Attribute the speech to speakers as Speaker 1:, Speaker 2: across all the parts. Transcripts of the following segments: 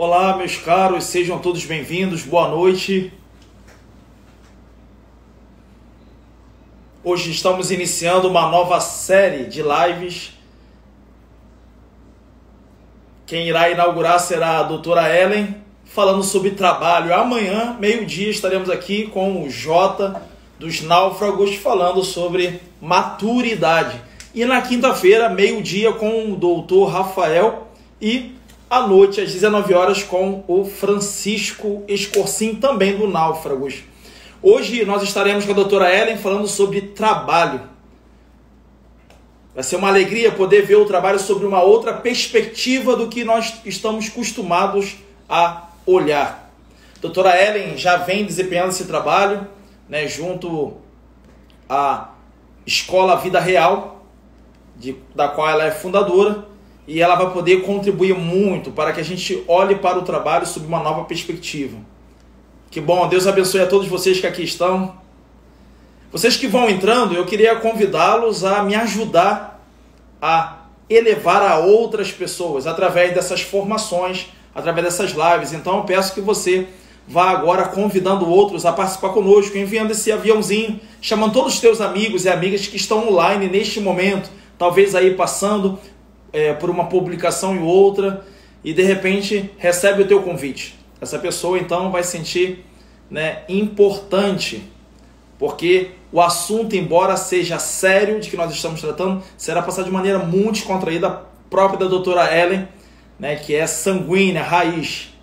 Speaker 1: Olá, meus caros, sejam todos bem-vindos, boa noite. Hoje estamos iniciando uma nova série de lives. Quem irá inaugurar será a doutora Ellen, falando sobre trabalho. Amanhã, meio-dia, estaremos aqui com o Jota dos Náufragos, falando sobre maturidade. E na quinta-feira, meio-dia, com o doutor Rafael e à noite, às 19 horas, com o Francisco Escorcim, também do Náufragos. Hoje nós estaremos com a doutora Ellen falando sobre trabalho. Vai ser uma alegria poder ver o trabalho sobre uma outra perspectiva do que nós estamos acostumados a olhar. A doutora Ellen já vem desempenhando esse trabalho né, junto à Escola Vida Real, de, da qual ela é fundadora, e ela vai poder contribuir muito para que a gente olhe para o trabalho sob uma nova perspectiva. Que bom, Deus abençoe a todos vocês que aqui estão. Vocês que vão entrando, eu queria convidá-los a me ajudar a elevar a outras pessoas através dessas formações, através dessas lives. Então eu peço que você vá agora convidando outros a participar conosco, enviando esse aviãozinho, chamando todos os teus amigos e amigas que estão online neste momento, talvez aí passando é, por uma publicação e outra, e de repente recebe o teu convite. Essa pessoa então vai sentir né, importante, porque o assunto, embora seja sério de que nós estamos tratando, será passado de maneira muito descontraída, própria da doutora Ellen, né, que é sanguínea, raiz.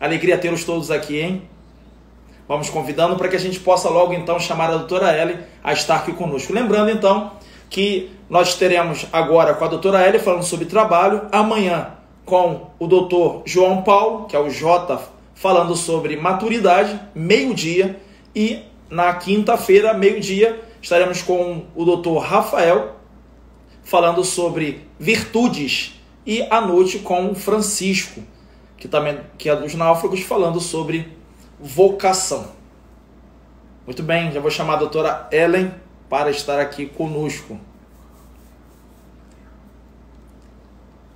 Speaker 1: Alegria tê-los todos aqui, hein? Vamos convidando para que a gente possa logo então chamar a doutora Ellen a estar aqui conosco. Lembrando então que nós teremos agora com a doutora Ellen falando sobre trabalho, amanhã com o doutor João Paulo, que é o J, falando sobre maturidade, meio-dia, e na quinta-feira, meio-dia, estaremos com o doutor Rafael, falando sobre virtudes, e à noite com o Francisco, que também que é dos náufragos, falando sobre vocação. Muito bem, já vou chamar a doutora Ellen para estar aqui conosco.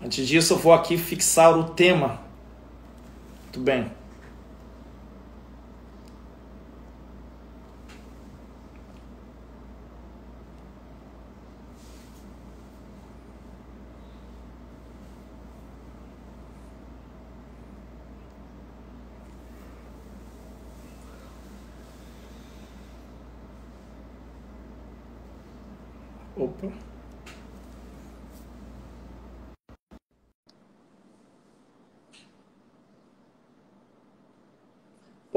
Speaker 1: Antes disso, eu vou aqui fixar o tema. Muito bem.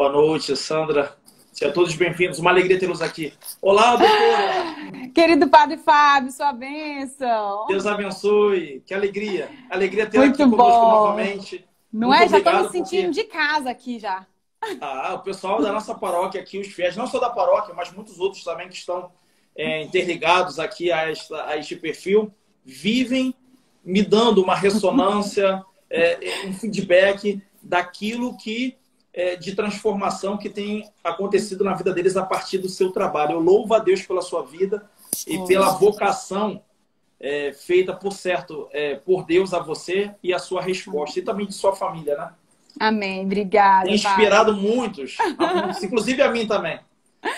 Speaker 1: Boa noite, Sandra. Sejam todos bem-vindos. Uma alegria tê-los aqui. Olá, doutora.
Speaker 2: Querido Padre Fábio, sua bênção.
Speaker 1: Deus abençoe. Que alegria. Alegria ter aqui conosco novamente.
Speaker 2: Não Muito é? Já estou me sentindo porque... de casa aqui já.
Speaker 1: Ah, o pessoal da nossa paróquia aqui, os fiéis, não só da paróquia, mas muitos outros também que estão é, interligados aqui a, esta, a este perfil, vivem me dando uma ressonância, é, um feedback daquilo que é, de transformação que tem acontecido na vida deles a partir do seu trabalho. Eu louvo a Deus pela sua vida e pela vocação é, feita, por certo, é, por Deus a você e a sua resposta, e também de sua família, né?
Speaker 2: Amém, obrigada.
Speaker 1: Tem inspirado pai. muitos, inclusive a mim também.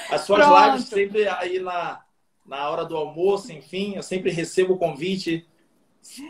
Speaker 1: As suas Pronto. lives sempre aí na, na hora do almoço, enfim, eu sempre recebo o convite,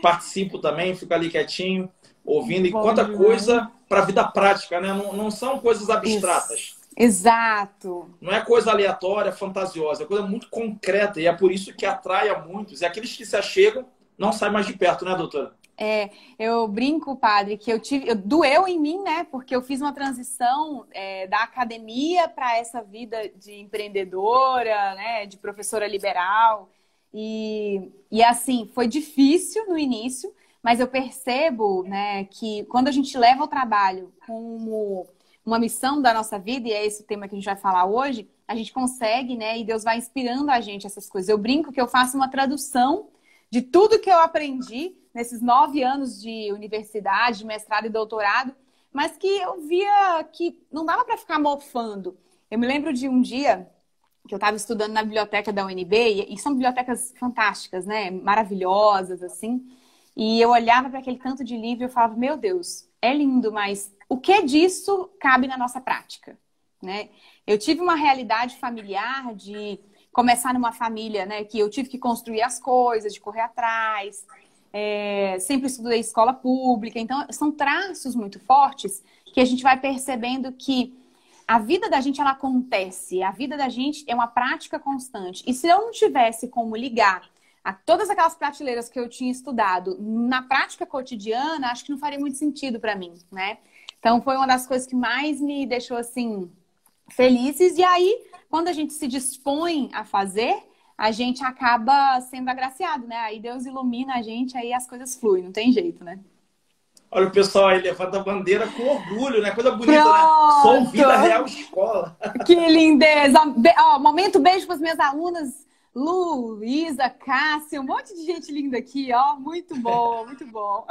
Speaker 1: participo também, fico ali quietinho ouvindo. E quanta coisa para a vida prática, né? Não, não são coisas abstratas. Isso.
Speaker 2: Exato.
Speaker 1: Não é coisa aleatória, fantasiosa, é coisa muito concreta e é por isso que atrai a muitos. E aqueles que se achegam não saem mais de perto, né, doutora?
Speaker 2: É, eu brinco, padre, que eu tive, eu, doeu em mim, né? Porque eu fiz uma transição é, da academia para essa vida de empreendedora, né? De professora liberal. E, e assim, foi difícil no início, mas eu percebo né, que quando a gente leva o trabalho como uma missão da nossa vida, e é esse o tema que a gente vai falar hoje, a gente consegue, né? E Deus vai inspirando a gente essas coisas. Eu brinco que eu faço uma tradução de tudo que eu aprendi nesses nove anos de universidade, de mestrado e doutorado, mas que eu via que não dava para ficar mofando. Eu me lembro de um dia que eu estava estudando na biblioteca da UNB, e são bibliotecas fantásticas, né? Maravilhosas, assim. E eu olhava para aquele tanto de livro e eu falava, meu Deus, é lindo, mas o que disso cabe na nossa prática, né? Eu tive uma realidade familiar de começar numa família, né, que eu tive que construir as coisas, de correr atrás, é, sempre estudei escola pública, então são traços muito fortes que a gente vai percebendo que a vida da gente ela acontece, a vida da gente é uma prática constante. E se eu não tivesse como ligar a todas aquelas prateleiras que eu tinha estudado na prática cotidiana, acho que não faria muito sentido para mim, né? Então foi uma das coisas que mais me deixou assim felizes. E aí, quando a gente se dispõe a fazer, a gente acaba sendo agraciado, né? Aí Deus ilumina a gente, aí as coisas fluem, não tem jeito, né?
Speaker 1: Olha o pessoal aí levanta a bandeira com orgulho, né? Coisa bonita, Pronto. né? Sou Vida Real Escola.
Speaker 2: Que lindeza! Ó, momento beijo para as minhas alunas. Lu, Isa, Cássia, um monte de gente linda aqui, ó. Muito bom, muito bom.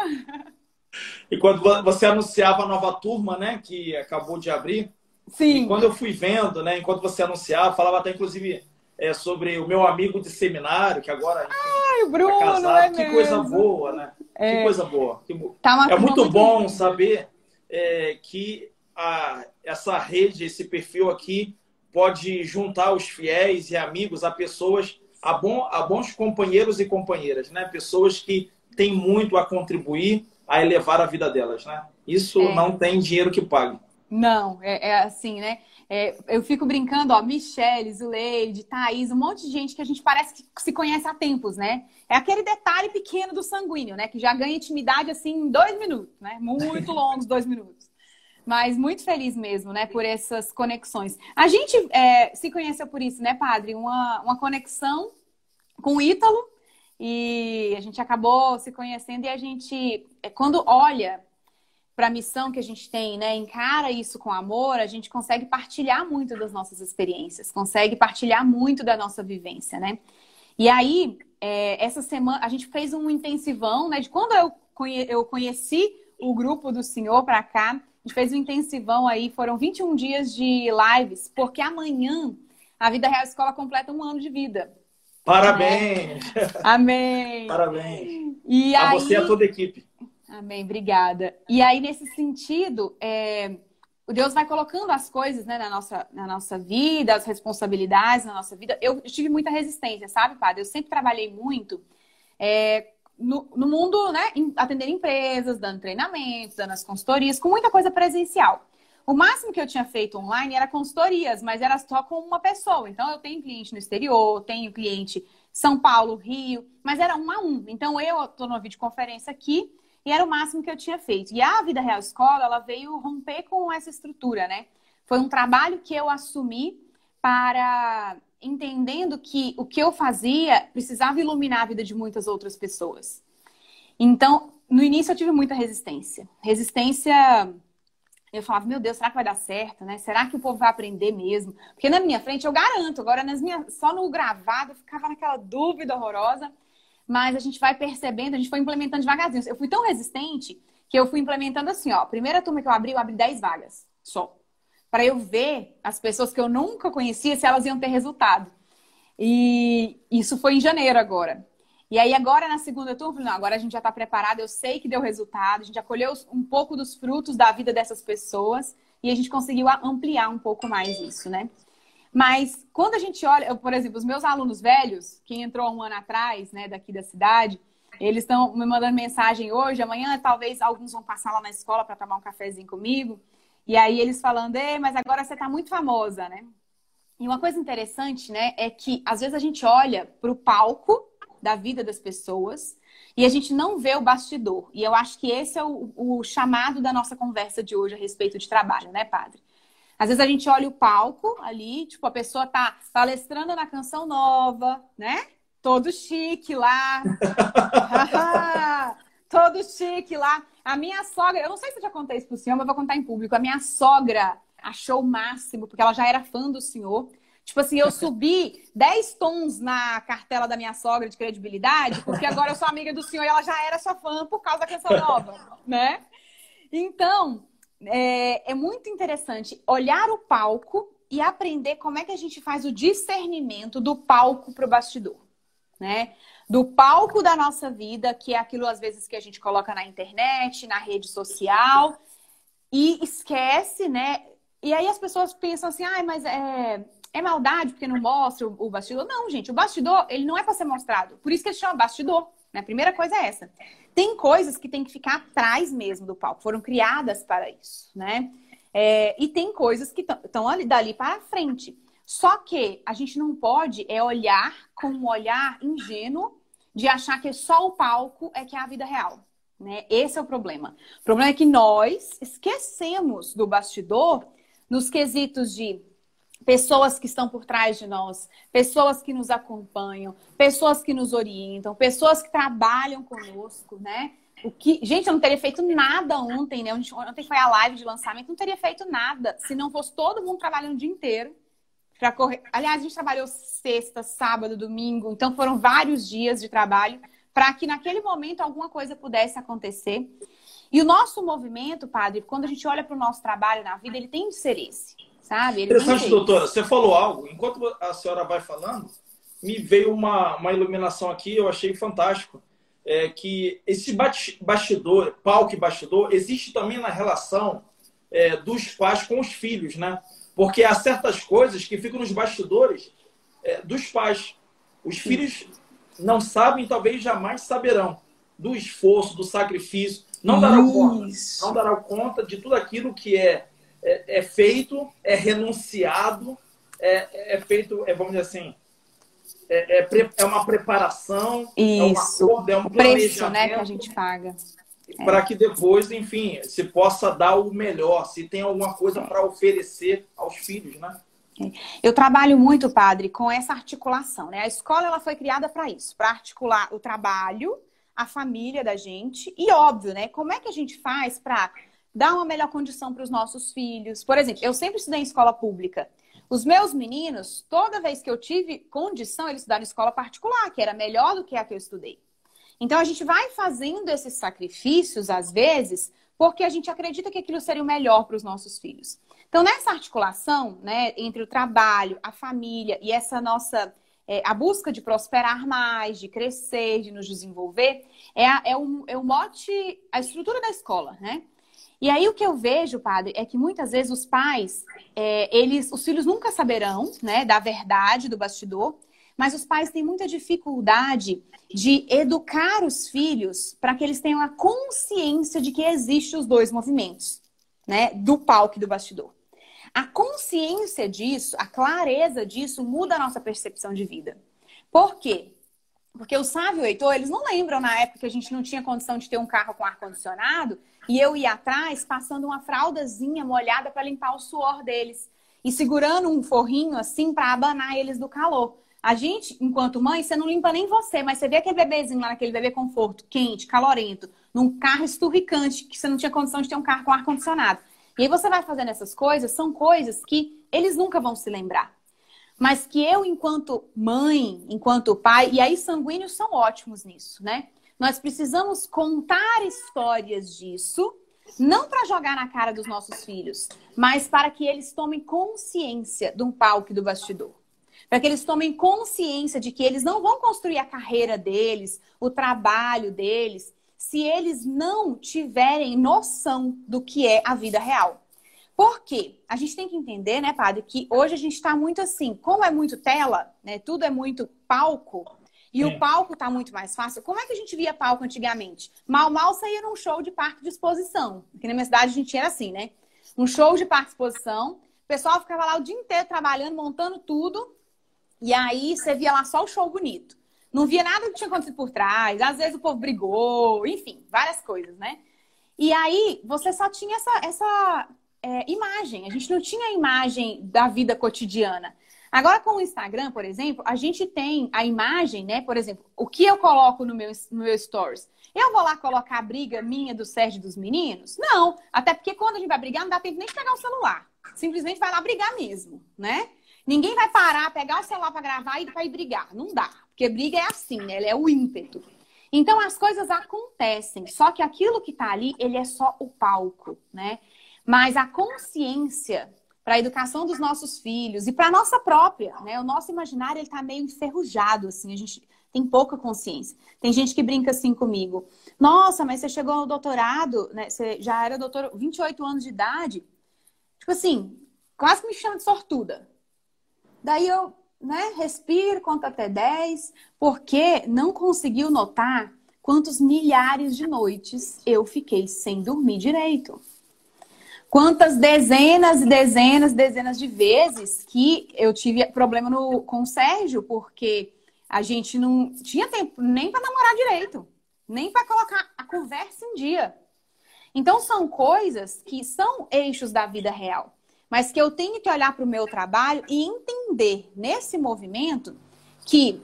Speaker 1: E quando você anunciava a nova turma, né? Que acabou de abrir.
Speaker 2: Sim.
Speaker 1: E quando eu fui vendo, né? Enquanto você anunciava, falava até inclusive é, sobre o meu amigo de seminário, que agora
Speaker 2: Ai, o Bruno, tá casado.
Speaker 1: É que coisa boa, né? É, que coisa boa. Que... Tá é muito bom saber é, que a, essa rede, esse perfil aqui, pode juntar os fiéis e amigos a pessoas, a, bom, a bons companheiros e companheiras, né? Pessoas que têm muito a contribuir a elevar a vida delas, né? Isso é. não tem dinheiro que pague.
Speaker 2: Não, é, é assim, né? É, eu fico brincando, ó, Michelle, Zuleide, Thaís, um monte de gente que a gente parece que se conhece há tempos, né? É aquele detalhe pequeno do sanguíneo, né? Que já ganha intimidade assim em dois minutos, né? Muito longos dois minutos. Mas muito feliz mesmo, né? Por essas conexões. A gente é, se conheceu por isso, né, padre? Uma, uma conexão com o Ítalo. E a gente acabou se conhecendo e a gente, é, quando olha para a missão que a gente tem, né, encara isso com amor, a gente consegue partilhar muito das nossas experiências, consegue partilhar muito da nossa vivência, né? E aí, é, essa semana, a gente fez um intensivão, né? De quando eu, conhe eu conheci o grupo do Senhor para cá, a gente fez um intensivão aí, foram 21 dias de lives, porque amanhã a Vida Real Escola completa um ano de vida.
Speaker 1: Parabéns!
Speaker 2: Né? Amém!
Speaker 1: Parabéns!
Speaker 2: E
Speaker 1: a aí... você e a toda a equipe.
Speaker 2: Amém, obrigada. E aí, nesse sentido, é, Deus vai colocando as coisas né, na, nossa, na nossa vida, as responsabilidades na nossa vida. Eu tive muita resistência, sabe, padre? Eu sempre trabalhei muito é, no, no, mundo, né? Atendendo empresas, dando treinamentos, dando as consultorias, com muita coisa presencial. O máximo que eu tinha feito online era consultorias, mas era só com uma pessoa. Então, eu tenho cliente no exterior, tenho cliente São Paulo, Rio, mas era um a um. Então, eu estou numa videoconferência aqui e era o máximo que eu tinha feito. E a Vida Real Escola, ela veio romper com essa estrutura, né? Foi um trabalho que eu assumi para entendendo que o que eu fazia precisava iluminar a vida de muitas outras pessoas. Então, no início eu tive muita resistência. Resistência eu falava, meu Deus, será que vai dar certo, né? Será que o povo vai aprender mesmo? Porque na minha frente eu garanto, agora nas minhas, só no gravado eu ficava naquela dúvida horrorosa mas a gente vai percebendo, a gente foi implementando devagarzinho. Eu fui tão resistente que eu fui implementando assim, ó. Primeira turma que eu abri, eu abri 10 vagas só. Para eu ver as pessoas que eu nunca conhecia se elas iam ter resultado. E isso foi em janeiro agora. E aí agora na segunda turma, não, agora a gente já está preparado, eu sei que deu resultado, a gente já colheu um pouco dos frutos da vida dessas pessoas e a gente conseguiu ampliar um pouco mais isso, né? Mas quando a gente olha, eu, por exemplo, os meus alunos velhos, quem entrou um ano atrás, né, daqui da cidade, eles estão me mandando mensagem hoje, amanhã talvez alguns vão passar lá na escola para tomar um cafezinho comigo. E aí eles falando, ei, mas agora você está muito famosa, né? E uma coisa interessante, né, é que às vezes a gente olha para o palco da vida das pessoas e a gente não vê o bastidor. E eu acho que esse é o, o chamado da nossa conversa de hoje a respeito de trabalho, né, padre? Às vezes a gente olha o palco ali, tipo, a pessoa tá palestrando na canção nova, né? Todo chique lá. Todo chique lá. A minha sogra, eu não sei se eu já contei isso pro senhor, mas vou contar em público. A minha sogra achou o máximo, porque ela já era fã do senhor. Tipo assim, eu subi 10 tons na cartela da minha sogra de credibilidade, porque agora eu sou amiga do senhor e ela já era sua fã por causa da canção nova, né? Então, é, é muito interessante olhar o palco e aprender como é que a gente faz o discernimento do palco para o bastidor. Né? Do palco da nossa vida, que é aquilo às vezes que a gente coloca na internet, na rede social, e esquece, né? E aí as pessoas pensam assim, ah, mas é, é maldade porque não mostra o, o bastidor. Não, gente, o bastidor, ele não é para ser mostrado. Por isso que ele chama bastidor. Né? A primeira coisa é essa. Tem coisas que tem que ficar atrás mesmo do palco, foram criadas para isso, né? É, e tem coisas que estão ali dali para frente. Só que a gente não pode é olhar com um olhar ingênuo de achar que só o palco é que é a vida real. Né? Esse é o problema. O problema é que nós esquecemos do bastidor nos quesitos de pessoas que estão por trás de nós, pessoas que nos acompanham, pessoas que nos orientam, pessoas que trabalham conosco, né? O que, gente, eu não teria feito nada ontem, né? Ontem foi a live de lançamento, não teria feito nada se não fosse todo mundo trabalhando o dia inteiro para correr. Aliás, a gente trabalhou sexta, sábado, domingo, então foram vários dias de trabalho para que naquele momento alguma coisa pudesse acontecer. E o nosso movimento, padre, quando a gente olha para o nosso trabalho na vida, ele tem de ser esse sabe? Ele
Speaker 1: Interessante, doutora. Você falou algo. Enquanto a senhora vai falando, me veio uma, uma iluminação aqui, eu achei fantástico. É que esse bastidor, palco e bastidor, existe também na relação é, dos pais com os filhos, né? Porque há certas coisas que ficam nos bastidores é, dos pais. Os filhos não sabem, talvez jamais saberão do esforço, do sacrifício, não darão conta, não darão conta de tudo aquilo que é é, é feito, é renunciado, é, é feito, é, vamos dizer assim, é, é, é uma preparação,
Speaker 2: Isso.
Speaker 1: é um acordo, é um
Speaker 2: o preço né, que a gente paga.
Speaker 1: Para que depois, enfim, se possa dar o melhor, se tem alguma coisa para oferecer aos filhos, né?
Speaker 2: Eu trabalho muito, padre, com essa articulação, né? A escola ela foi criada para isso, para articular o trabalho, a família da gente e óbvio, né? Como é que a gente faz para dar uma melhor condição para os nossos filhos. Por exemplo, eu sempre estudei em escola pública. Os meus meninos, toda vez que eu tive condição, eles estudaram em escola particular, que era melhor do que a que eu estudei. Então a gente vai fazendo esses sacrifícios, às vezes, porque a gente acredita que aquilo seria o melhor para os nossos filhos. Então, nessa articulação, né, entre o trabalho, a família e essa nossa é, a busca de prosperar mais, de crescer, de nos desenvolver, é, a, é, o, é o mote, a estrutura da escola, né? E aí o que eu vejo, padre, é que muitas vezes os pais, é, eles, os filhos nunca saberão, né, da verdade do bastidor, mas os pais têm muita dificuldade de educar os filhos para que eles tenham a consciência de que existem os dois movimentos, né, do palco e do bastidor. A consciência disso, a clareza disso muda a nossa percepção de vida. Por quê? Porque o sábio Heitor, eles não lembram na época que a gente não tinha condição de ter um carro com ar-condicionado e eu ia atrás passando uma fraldazinha molhada para limpar o suor deles e segurando um forrinho assim para abanar eles do calor. A gente, enquanto mãe, você não limpa nem você, mas você vê aquele bebezinho lá naquele bebê conforto, quente, calorento, num carro esturricante, que você não tinha condição de ter um carro com ar-condicionado. E aí você vai fazendo essas coisas, são coisas que eles nunca vão se lembrar. Mas que eu, enquanto mãe, enquanto pai, e aí sanguíneos são ótimos nisso, né? Nós precisamos contar histórias disso, não para jogar na cara dos nossos filhos, mas para que eles tomem consciência um palco e do bastidor. Para que eles tomem consciência de que eles não vão construir a carreira deles, o trabalho deles, se eles não tiverem noção do que é a vida real. Por quê? A gente tem que entender, né, padre, que hoje a gente está muito assim, como é muito tela, né, tudo é muito palco, e é. o palco está muito mais fácil. Como é que a gente via palco antigamente? Mal, mal saía num show de parque de exposição. Aqui na minha cidade a gente era assim, né? Um show de parque de exposição. O pessoal ficava lá o dia inteiro trabalhando, montando tudo. E aí você via lá só o show bonito. Não via nada que tinha acontecido por trás. Às vezes o povo brigou, enfim, várias coisas, né? E aí você só tinha essa, essa é, imagem. A gente não tinha a imagem da vida cotidiana. Agora, com o Instagram, por exemplo, a gente tem a imagem, né? Por exemplo, o que eu coloco no meu, no meu stories? Eu vou lá colocar a briga minha do Sérgio dos meninos? Não. Até porque quando a gente vai brigar, não dá tempo nem de pegar o celular. Simplesmente vai lá brigar mesmo, né? Ninguém vai parar, pegar o celular para gravar e ir brigar. Não dá. Porque briga é assim, né? Ela é o ímpeto. Então as coisas acontecem, só que aquilo que está ali, ele é só o palco, né? Mas a consciência para a educação dos nossos filhos e para a nossa própria, né? O nosso imaginário ele está meio enferrujado, assim. A gente tem pouca consciência. Tem gente que brinca assim comigo. Nossa, mas você chegou no doutorado, né? Você já era doutor, 28 anos de idade. Tipo assim, quase que me chama de sortuda. Daí eu, né, respiro, conto até 10, porque não conseguiu notar quantos milhares de noites eu fiquei sem dormir direito. Quantas dezenas e dezenas, dezenas de vezes que eu tive problema no, com o Sérgio, porque a gente não tinha tempo nem para namorar direito, nem para colocar a conversa em dia. Então são coisas que são eixos da vida real, mas que eu tenho que olhar para o meu trabalho e entender nesse movimento que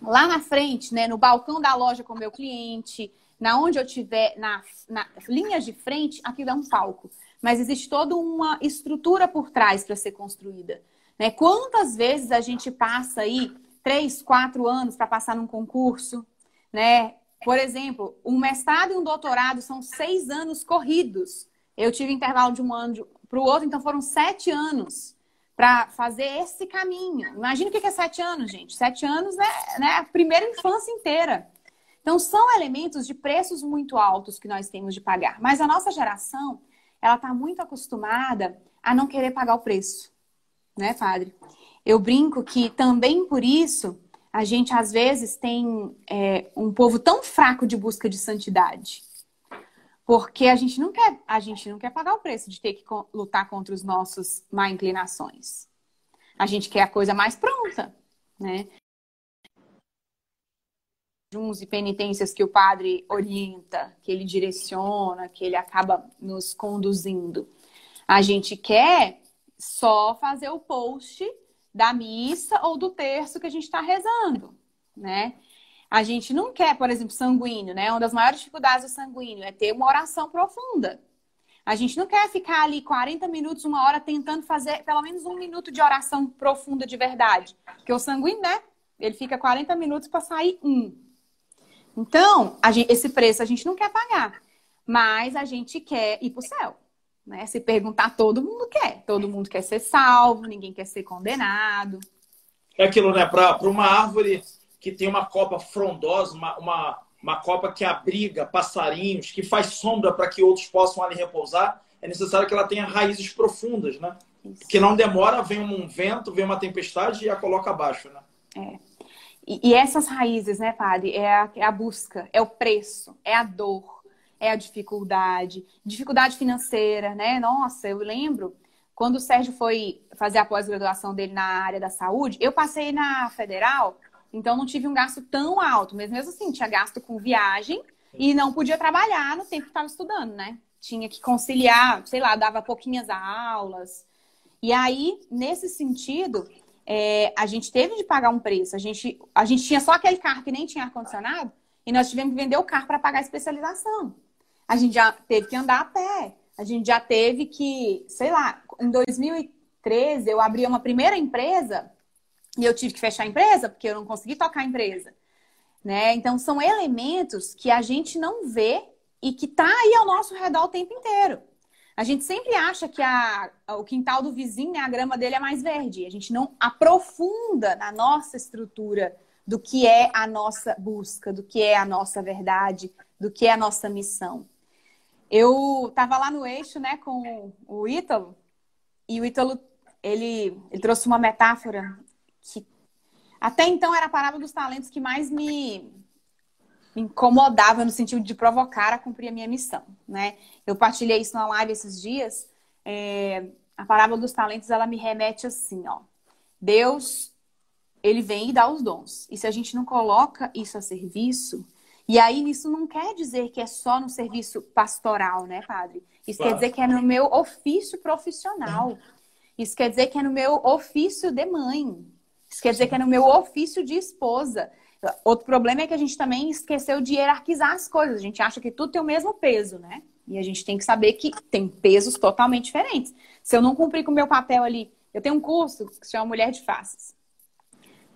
Speaker 2: lá na frente, né, no balcão da loja com o meu cliente, na onde eu tiver na, na linhas de frente, aquilo é um palco. Mas existe toda uma estrutura por trás para ser construída. Né? Quantas vezes a gente passa aí três, quatro anos para passar num concurso, né? Por exemplo, um mestrado e um doutorado são seis anos corridos. Eu tive intervalo de um ano para o outro, então foram sete anos para fazer esse caminho. Imagina o que é sete anos, gente. Sete anos é né, a primeira infância inteira. Então, são elementos de preços muito altos que nós temos de pagar. Mas a nossa geração, ela está muito acostumada a não querer pagar o preço, né, padre? Eu brinco que também por isso a gente às vezes tem é, um povo tão fraco de busca de santidade. Porque a gente não quer, a gente não quer pagar o preço de ter que lutar contra os nossos má inclinações. A gente quer a coisa mais pronta, né? e penitências que o padre orienta, que ele direciona, que ele acaba nos conduzindo. A gente quer só fazer o post da missa ou do terço que a gente está rezando, né? A gente não quer, por exemplo, sanguíneo, né? Uma das maiores dificuldades do sanguíneo é ter uma oração profunda. A gente não quer ficar ali 40 minutos, uma hora, tentando fazer pelo menos um minuto de oração profunda de verdade. Porque o sanguíneo, né? Ele fica 40 minutos para sair um. Então, gente, esse preço a gente não quer pagar. Mas a gente quer ir para o céu. Né? Se perguntar, todo mundo quer. Todo mundo quer ser salvo, ninguém quer ser condenado.
Speaker 1: É aquilo, né? Para uma árvore que tem uma copa frondosa, uma, uma, uma copa que abriga passarinhos, que faz sombra para que outros possam ali repousar, é necessário que ela tenha raízes profundas, né? Isso. Porque não demora, vem um vento, vem uma tempestade e a coloca abaixo, né?
Speaker 2: É. E, e essas raízes, né, padre, é a, é a busca, é o preço, é a dor, é a dificuldade, dificuldade financeira, né? Nossa, eu lembro quando o Sérgio foi fazer a pós-graduação dele na área da saúde, eu passei na federal, então não tive um gasto tão alto, mas mesmo assim, tinha gasto com viagem e não podia trabalhar no tempo que estava estudando, né? Tinha que conciliar, sei lá, dava pouquinhas aulas. E aí, nesse sentido, é, a gente teve de pagar um preço. A gente, a gente tinha só aquele carro que nem tinha ar-condicionado e nós tivemos que vender o carro para pagar a especialização. A gente já teve que andar a pé. A gente já teve que, sei lá, em 2013 eu abri uma primeira empresa e eu tive que fechar a empresa porque eu não consegui tocar a empresa. Né? Então são elementos que a gente não vê e que tá aí ao nosso redor o tempo inteiro. A gente sempre acha que a, o quintal do vizinho, né, a grama dele é mais verde. A gente não aprofunda na nossa estrutura do que é a nossa busca, do que é a nossa verdade, do que é a nossa missão. Eu estava lá no eixo, né, com o Ítalo, e o Ítalo, ele, ele trouxe uma metáfora que até então era a parábola dos talentos que mais me, me incomodava no sentido de provocar a cumprir a minha missão, né? Eu partilhei isso na live esses dias. É, a parábola dos talentos, ela me remete assim, ó. Deus, ele vem e dá os dons. E se a gente não coloca isso a serviço, e aí, isso não quer dizer que é só no serviço pastoral, né, padre? Isso claro. quer dizer que é no meu ofício profissional. Isso quer dizer que é no meu ofício de mãe. Isso quer dizer que é no meu ofício de esposa. Outro problema é que a gente também esqueceu de hierarquizar as coisas. A gente acha que tudo tem o mesmo peso, né? E a gente tem que saber que tem pesos totalmente diferentes. Se eu não cumprir com o meu papel ali, eu tenho um curso que se chama Mulher de Faces.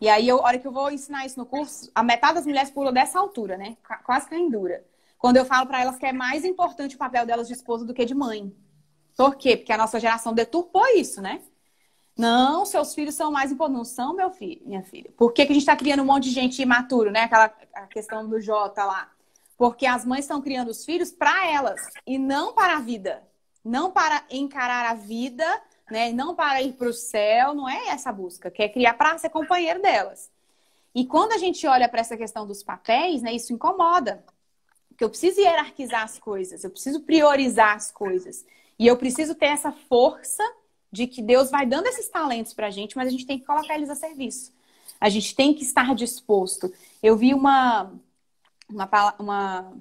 Speaker 2: E aí, eu, a hora que eu vou ensinar isso no curso, a metade das mulheres pula dessa altura, né? Quase caindo dura. Quando eu falo para elas que é mais importante o papel delas de esposa do que de mãe. Por quê? Porque a nossa geração deturpou isso, né? Não, seus filhos são mais importantes. Não são, meu filho, minha filha. Por que, que a gente está criando um monte de gente imaturo, né? Aquela a questão do Jota lá. Porque as mães estão criando os filhos para elas e não para a vida. Não para encarar a vida, né? Não para ir para o céu. Não é essa busca. Quer criar para ser companheiro delas. E quando a gente olha para essa questão dos papéis, né? Isso incomoda. Porque eu preciso hierarquizar as coisas. Eu preciso priorizar as coisas. E eu preciso ter essa força de que Deus vai dando esses talentos para a gente, mas a gente tem que colocar eles a serviço. A gente tem que estar disposto. Eu vi uma, uma, uma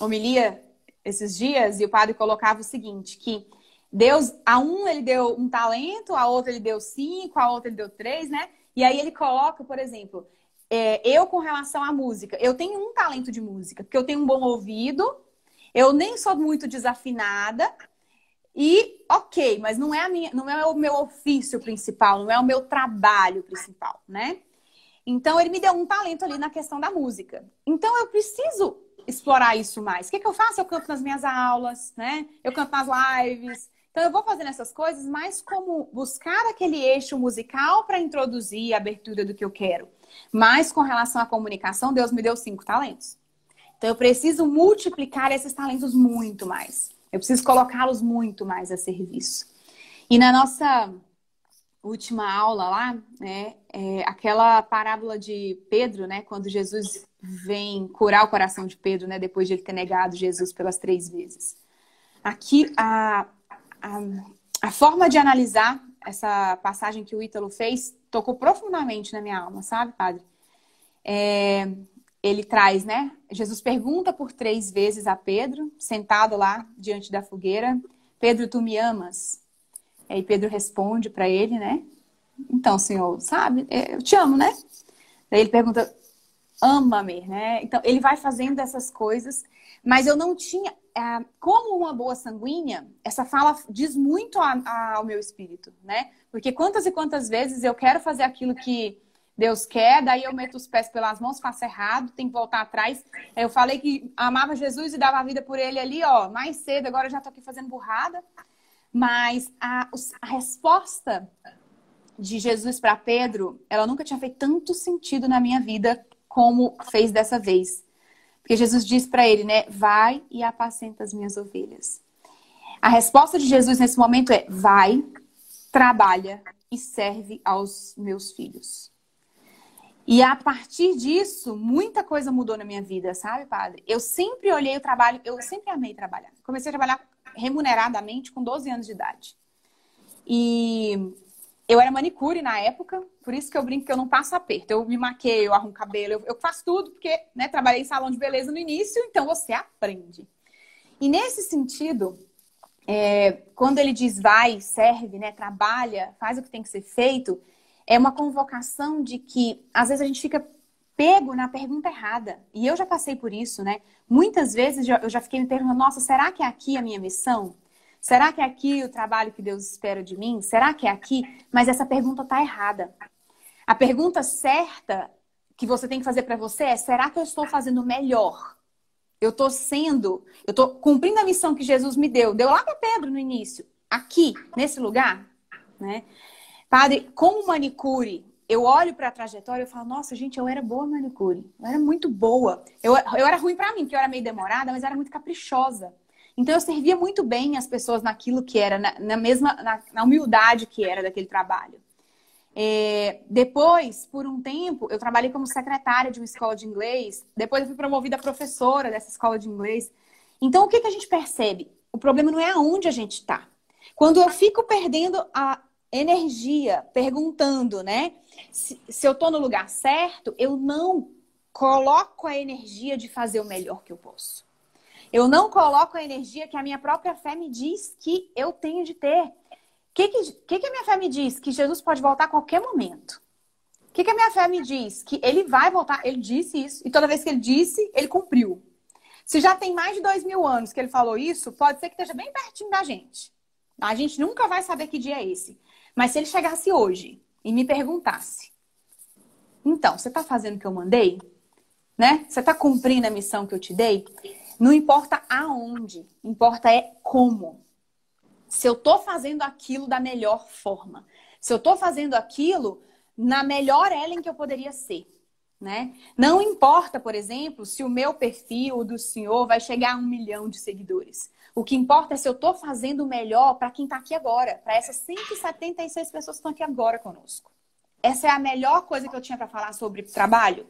Speaker 2: homilia esses dias e o padre colocava o seguinte, que Deus, a um ele deu um talento, a outro ele deu cinco, a outra ele deu três, né? E aí ele coloca, por exemplo, é, eu com relação à música, eu tenho um talento de música, porque eu tenho um bom ouvido, eu nem sou muito desafinada, e ok, mas não é, a minha, não é o meu ofício principal, não é o meu trabalho principal, né? Então ele me deu um talento ali na questão da música. Então eu preciso explorar isso mais. O que, que eu faço? Eu canto nas minhas aulas, né? Eu canto nas lives. Então eu vou fazendo essas coisas mais como buscar aquele eixo musical para introduzir a abertura do que eu quero. Mas com relação à comunicação, Deus me deu cinco talentos. Então eu preciso multiplicar esses talentos muito mais. Eu preciso colocá-los muito mais a serviço. E na nossa última aula lá, né, é aquela parábola de Pedro, né, quando Jesus vem curar o coração de Pedro, né, depois de ele ter negado Jesus pelas três vezes. Aqui, a, a, a forma de analisar essa passagem que o Ítalo fez tocou profundamente na minha alma, sabe, padre? É, ele traz, né? Jesus pergunta por três vezes a Pedro, sentado lá diante da fogueira: Pedro, tu me amas? Aí Pedro responde para ele, né? Então, Senhor, sabe, é, eu te amo, né? Daí ele pergunta: ama-me, né? Então, ele vai fazendo essas coisas, mas eu não tinha. É, como uma boa sanguínea, essa fala diz muito ao meu espírito, né? Porque quantas e quantas vezes eu quero fazer aquilo que Deus quer, daí eu meto os pés pelas mãos, faço errado, tenho que voltar atrás. Eu falei que amava Jesus e dava a vida por ele ali, ó, mais cedo, agora eu já tô aqui fazendo burrada. Mas a, a resposta de Jesus para Pedro, ela nunca tinha feito tanto sentido na minha vida como fez dessa vez. Porque Jesus diz para ele, né? Vai e apacenta as minhas ovelhas. A resposta de Jesus nesse momento é: vai, trabalha e serve aos meus filhos. E a partir disso, muita coisa mudou na minha vida, sabe, padre? Eu sempre olhei o trabalho, eu sempre amei trabalhar. Comecei a trabalhar remuneradamente com 12 anos de idade. E eu era manicure na época, por isso que eu brinco que eu não passo aperto. Eu me maqueio, eu arrumo cabelo, eu, eu faço tudo, porque né, trabalhei em salão de beleza no início, então você aprende. E nesse sentido, é, quando ele diz vai, serve, né, trabalha, faz o que tem que ser feito, é uma convocação de que às vezes a gente fica pego na pergunta errada. E eu já passei por isso, né? Muitas vezes eu já fiquei me perguntando: nossa, será que é aqui a minha missão? Será que é aqui o trabalho que Deus espera de mim? Será que é aqui? Mas essa pergunta está errada. A pergunta certa que você tem que fazer para você é: será que eu estou fazendo melhor? Eu estou sendo, eu estou cumprindo a missão que Jesus me deu. Deu lá para Pedro no início, aqui, nesse lugar, né? Padre, como manicure, eu olho para a trajetória e falo, nossa, gente, eu era boa manicure. Eu era muito boa. Eu, eu era ruim para mim, porque eu era meio demorada, mas era muito caprichosa. Então eu servia muito bem as pessoas naquilo que era, na, na mesma, na, na, humildade que era daquele trabalho. É, depois, por um tempo, eu trabalhei como secretária de uma escola de inglês. Depois eu fui promovida professora dessa escola de inglês. Então o que, que a gente percebe? O problema não é aonde a gente está. Quando eu fico perdendo a, energia, perguntando, né? Se, se eu estou no lugar certo, eu não coloco a energia de fazer o melhor que eu posso. Eu não coloco a energia que a minha própria fé me diz que eu tenho de ter. O que, que, que, a minha fé me diz? Que Jesus pode voltar a qualquer momento. O que, que a minha fé me diz? Que ele vai voltar. Ele disse isso. E toda vez que ele disse, ele cumpriu. Se já tem mais de dois mil anos que ele falou isso, pode ser que esteja bem pertinho da gente. A gente nunca vai saber que dia é esse. Mas se ele chegasse hoje e me perguntasse: então, você está fazendo o que eu mandei? Né? Você está cumprindo a missão que eu te dei? Não importa aonde, importa é como. Se eu estou fazendo aquilo da melhor forma. Se eu estou fazendo aquilo na melhor Ellen que eu poderia ser. Né? Não importa, por exemplo, se o meu perfil do senhor vai chegar a um milhão de seguidores. O que importa é se eu estou fazendo o melhor para quem está aqui agora, para essas 176 pessoas que estão aqui agora conosco. Essa é a melhor coisa que eu tinha para falar sobre trabalho?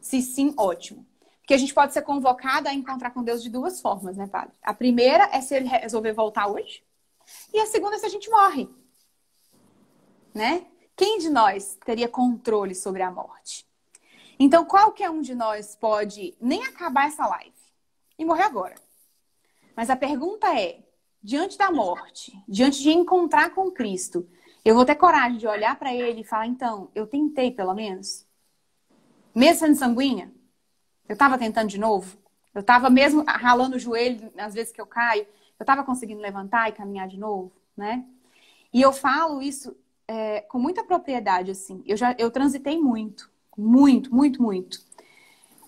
Speaker 2: Se sim, ótimo. Porque a gente pode ser convocado a encontrar com Deus de duas formas, né, padre? A primeira é se ele resolver voltar hoje. E a segunda é se a gente morre. Né? Quem de nós teria controle sobre a morte? Então, qualquer um de nós pode nem acabar essa live e morrer agora. Mas a pergunta é: diante da morte, diante de encontrar com Cristo, eu vou ter coragem de olhar para ele e falar, então, eu tentei pelo menos? Mesmo sendo sanguínea? Eu estava tentando de novo? Eu estava mesmo ralando o joelho às vezes que eu caio? Eu estava conseguindo levantar e caminhar de novo, né? E eu falo isso é, com muita propriedade, assim. Eu já eu transitei muito, muito, muito, muito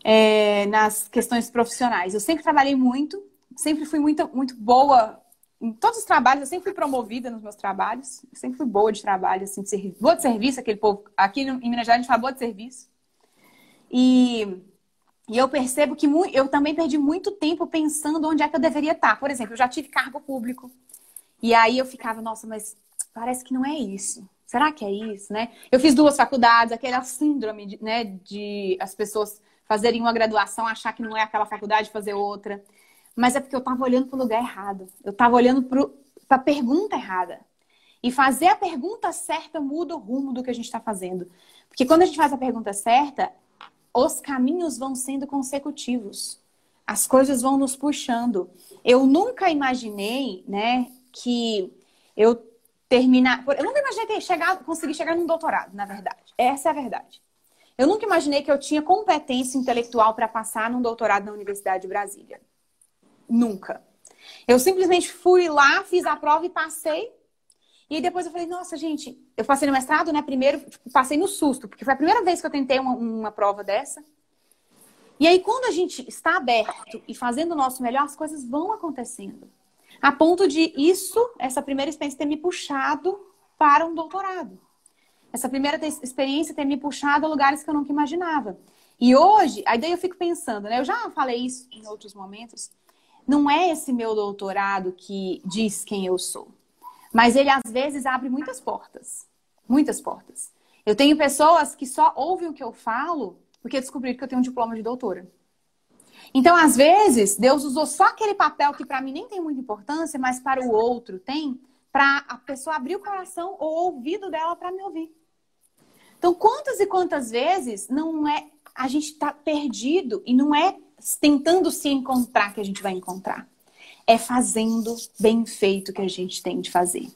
Speaker 2: é, nas questões profissionais. Eu sempre trabalhei muito, sempre fui muito, muito boa em todos os trabalhos, eu sempre fui promovida nos meus trabalhos. Eu sempre fui boa de trabalho, assim, de serviço. Boa de serviço, aquele povo. Aqui em Minas Gerais a gente fala boa de serviço. E, e eu percebo que eu também perdi muito tempo pensando onde é que eu deveria estar. Por exemplo, eu já tive cargo público. E aí eu ficava, nossa, mas parece que não é isso. Será que é isso, né? Eu fiz duas faculdades, aquela síndrome, de, né, de as pessoas fazerem uma graduação, achar que não é aquela faculdade, fazer outra mas é porque eu estava olhando para o lugar errado. Eu estava olhando para a pergunta errada. E fazer a pergunta certa muda o rumo do que a gente está fazendo. Porque quando a gente faz a pergunta certa, os caminhos vão sendo consecutivos. As coisas vão nos puxando. Eu nunca imaginei, né, que eu terminar. Eu nunca imaginei ter chegado, conseguir chegar num doutorado, na verdade. Essa é a verdade. Eu nunca imaginei que eu tinha competência intelectual para passar num doutorado na Universidade de Brasília. Nunca. Eu simplesmente fui lá, fiz a prova e passei. E depois eu falei, nossa, gente, eu passei no mestrado, né? Primeiro, tipo, passei no susto, porque foi a primeira vez que eu tentei uma, uma prova dessa. E aí, quando a gente está aberto e fazendo o nosso melhor, as coisas vão acontecendo. A ponto de isso, essa primeira experiência, ter me puxado para um doutorado. Essa primeira experiência ter me puxado a lugares que eu nunca imaginava. E hoje, aí daí eu fico pensando, né? Eu já falei isso em outros momentos não é esse meu doutorado que diz quem eu sou. Mas ele às vezes abre muitas portas. Muitas portas. Eu tenho pessoas que só ouvem o que eu falo porque descobriram que eu tenho um diploma de doutora. Então, às vezes, Deus usou só aquele papel que para mim nem tem muita importância, mas para o outro tem, para a pessoa abrir o coração ou o ouvido dela para me ouvir. Então, quantas e quantas vezes não é a gente está perdido e não é tentando se encontrar que a gente vai encontrar. É fazendo bem feito que a gente tem de fazer.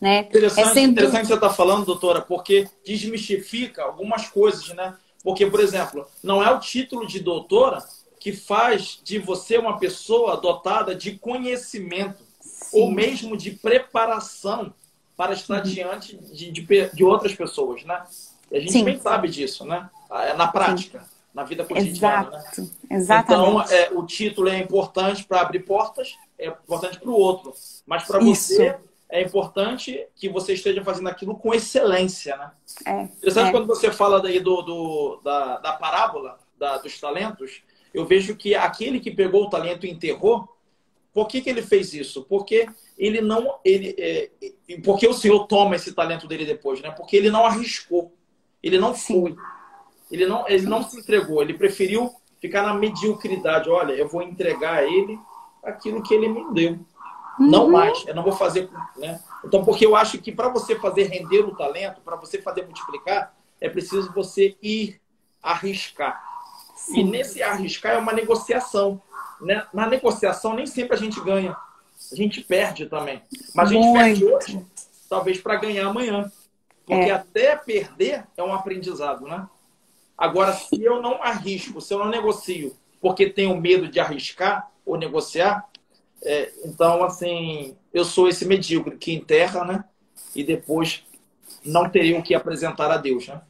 Speaker 2: Né?
Speaker 1: Interessante, é sendo... interessante que você está falando, doutora, porque desmistifica algumas coisas, né? Porque, por exemplo, não é o título de doutora que faz de você uma pessoa dotada de conhecimento Sim. ou mesmo de preparação para estar uhum. diante de, de, de, outras pessoas, né? E a gente Sim. bem sabe disso, né? É na prática. Sim na vida cotidiana. Né? Exato, né?
Speaker 2: Exatamente.
Speaker 1: Então, é, o título é importante para abrir portas, é importante para o outro. Mas para você é importante que você esteja fazendo aquilo com excelência, né? É, Interessante é. quando você fala daí do, do da, da parábola da, dos talentos, eu vejo que aquele que pegou o talento e enterrou, por que, que ele fez isso? Porque ele não. Ele, é, porque o Senhor toma esse talento dele depois, né? Porque ele não arriscou. Ele não foi. Ele não, ele não se entregou, ele preferiu ficar na mediocridade. Olha, eu vou entregar a ele aquilo que ele me deu. Uhum. Não mais, eu não vou fazer. Né? Então, porque eu acho que para você fazer render o talento, para você fazer multiplicar, é preciso você ir arriscar. Sim. E nesse arriscar é uma negociação. Né? Na negociação, nem sempre a gente ganha. A gente perde também. Mas a gente Muito. perde hoje, talvez para ganhar amanhã. Porque é. até perder é um aprendizado, né? Agora, se eu não arrisco, se eu não negocio, porque tenho medo de arriscar ou negociar, é, então, assim, eu sou esse medíocre que enterra, né? E depois não teria o que apresentar a Deus, né?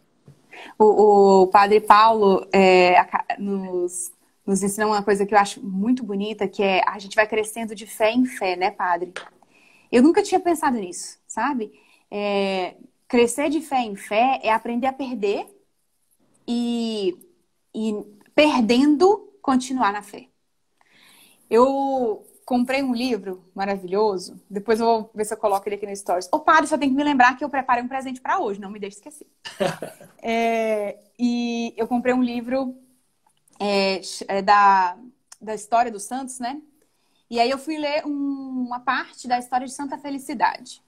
Speaker 2: O, o padre Paulo é, nos, nos ensina uma coisa que eu acho muito bonita, que é a gente vai crescendo de fé em fé, né, padre? Eu nunca tinha pensado nisso, sabe? É, crescer de fé em fé é aprender a perder e, e perdendo, continuar na fé. Eu comprei um livro maravilhoso. Depois eu vou ver se eu coloco ele aqui no Stories. Ô, padre, só tem que me lembrar que eu preparei um presente para hoje, não me deixe esquecer. é, e eu comprei um livro é, é, da, da história dos santos, né? E aí eu fui ler um, uma parte da história de Santa Felicidade.